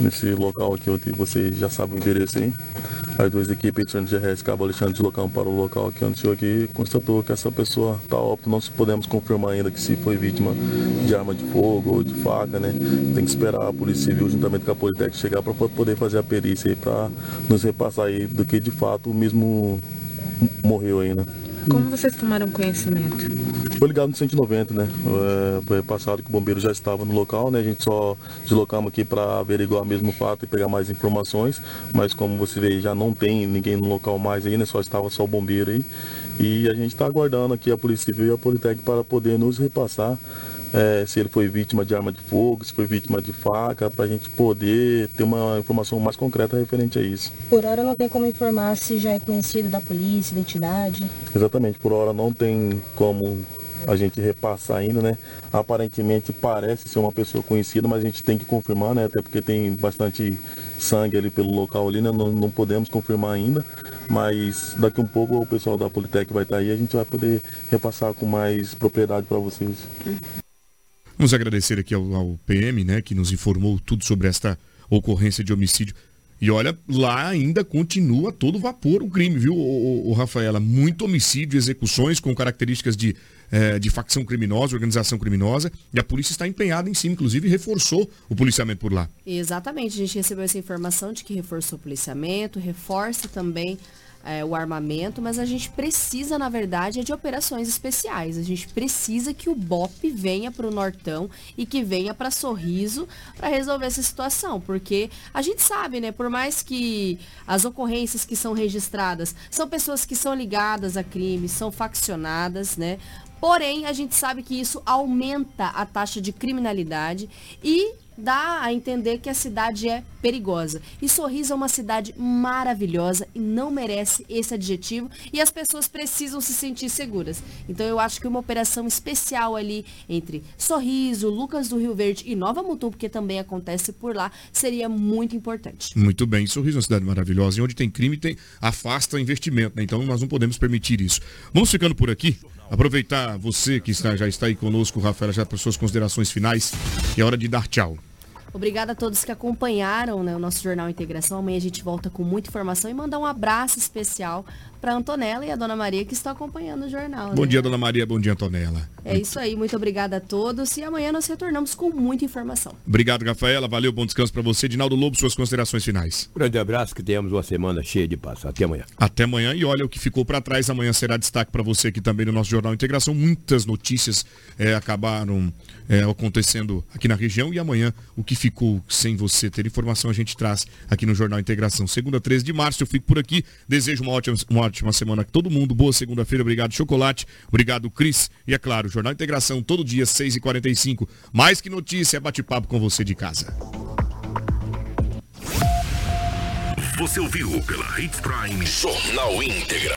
nesse local aqui, onde você já sabe o endereço aí. As duas equipes, Alexandre Gerres e Cabo Alexandre, deslocamos para o local aqui onde chegou aqui e constatou que essa pessoa está óbito. Não podemos confirmar ainda que se foi vítima de arma de fogo ou de faca, né? Tem que esperar a Polícia Civil juntamente com a Politec chegar para poder fazer a perícia aí para nos repassar aí do que de fato o mesmo morreu aí, né? Como vocês tomaram conhecimento? Foi ligado no 190, né? É, foi passado que o bombeiro já estava no local, né? A gente só deslocamos aqui para averiguar mesmo o fato e pegar mais informações, mas como você vê, já não tem ninguém no local mais aí, né? Só estava só o bombeiro aí. E a gente está aguardando aqui a Polícia Civil e a Politec para poder nos repassar é, se ele foi vítima de arma de fogo, se foi vítima de faca, para a gente poder ter uma informação mais concreta referente a isso. Por hora não tem como informar se já é conhecido da polícia, identidade. Exatamente, por hora não tem como a gente repassar ainda, né? Aparentemente parece ser uma pessoa conhecida, mas a gente tem que confirmar, né? Até porque tem bastante sangue ali pelo local ali, né? Não, não podemos confirmar ainda, mas daqui um pouco o pessoal da Politec vai estar aí e a gente vai poder repassar com mais propriedade para vocês. Vamos agradecer aqui ao, ao PM, né, que nos informou tudo sobre esta ocorrência de homicídio. E olha, lá ainda continua todo vapor o crime, viu, o, Rafaela? Muito homicídio, execuções com características de, eh, de facção criminosa, organização criminosa. E a polícia está empenhada em cima, inclusive reforçou o policiamento por lá. Exatamente, a gente recebeu essa informação de que reforçou o policiamento, reforça também é, o armamento, mas a gente precisa, na verdade, é de operações especiais. A gente precisa que o BOP venha para o Nortão e que venha para Sorriso para resolver essa situação, porque a gente sabe, né, por mais que as ocorrências que são registradas são pessoas que são ligadas a crimes, são faccionadas, né, Porém, a gente sabe que isso aumenta a taxa de criminalidade e dá a entender que a cidade é perigosa. E Sorriso é uma cidade maravilhosa e não merece esse adjetivo e as pessoas precisam se sentir seguras. Então eu acho que uma operação especial ali entre Sorriso, Lucas do Rio Verde e Nova Mutum, porque também acontece por lá, seria muito importante. Muito bem, Sorriso é uma cidade maravilhosa e onde tem crime tem afasta investimento, né? Então nós não podemos permitir isso. Vamos ficando por aqui. Aproveitar você que está, já está aí conosco, Rafaela, já para suas considerações finais. É hora de dar tchau. Obrigada a todos que acompanharam né, o nosso Jornal Integração. Amanhã a gente volta com muita informação e mandar um abraço especial para Antonella e a Dona Maria que estão acompanhando o jornal. Bom né? dia, dona Maria. Bom dia, Antonella. É isso aí, muito obrigada a todos e amanhã nós retornamos com muita informação. Obrigado, Rafaela. Valeu, bom descanso para você. Dinaldo Lobo, suas considerações finais. Grande abraço, que tenhamos uma semana cheia de paz. Até amanhã. Até amanhã e olha o que ficou para trás. Amanhã será destaque para você aqui também no nosso Jornal Integração. Muitas notícias eh, acabaram eh, acontecendo aqui na região e amanhã o que ficou sem você ter informação a gente traz aqui no Jornal Integração. Segunda, 13 de março, eu fico por aqui. Desejo uma ótima, uma ótima semana a todo mundo. Boa segunda-feira. Obrigado, Chocolate. Obrigado, Cris. E é claro, Jornal Integração todo dia, 6h45. Mais que notícia, é bate-papo com você de casa. Você ouviu pela Hits Prime Jornal Íntegra.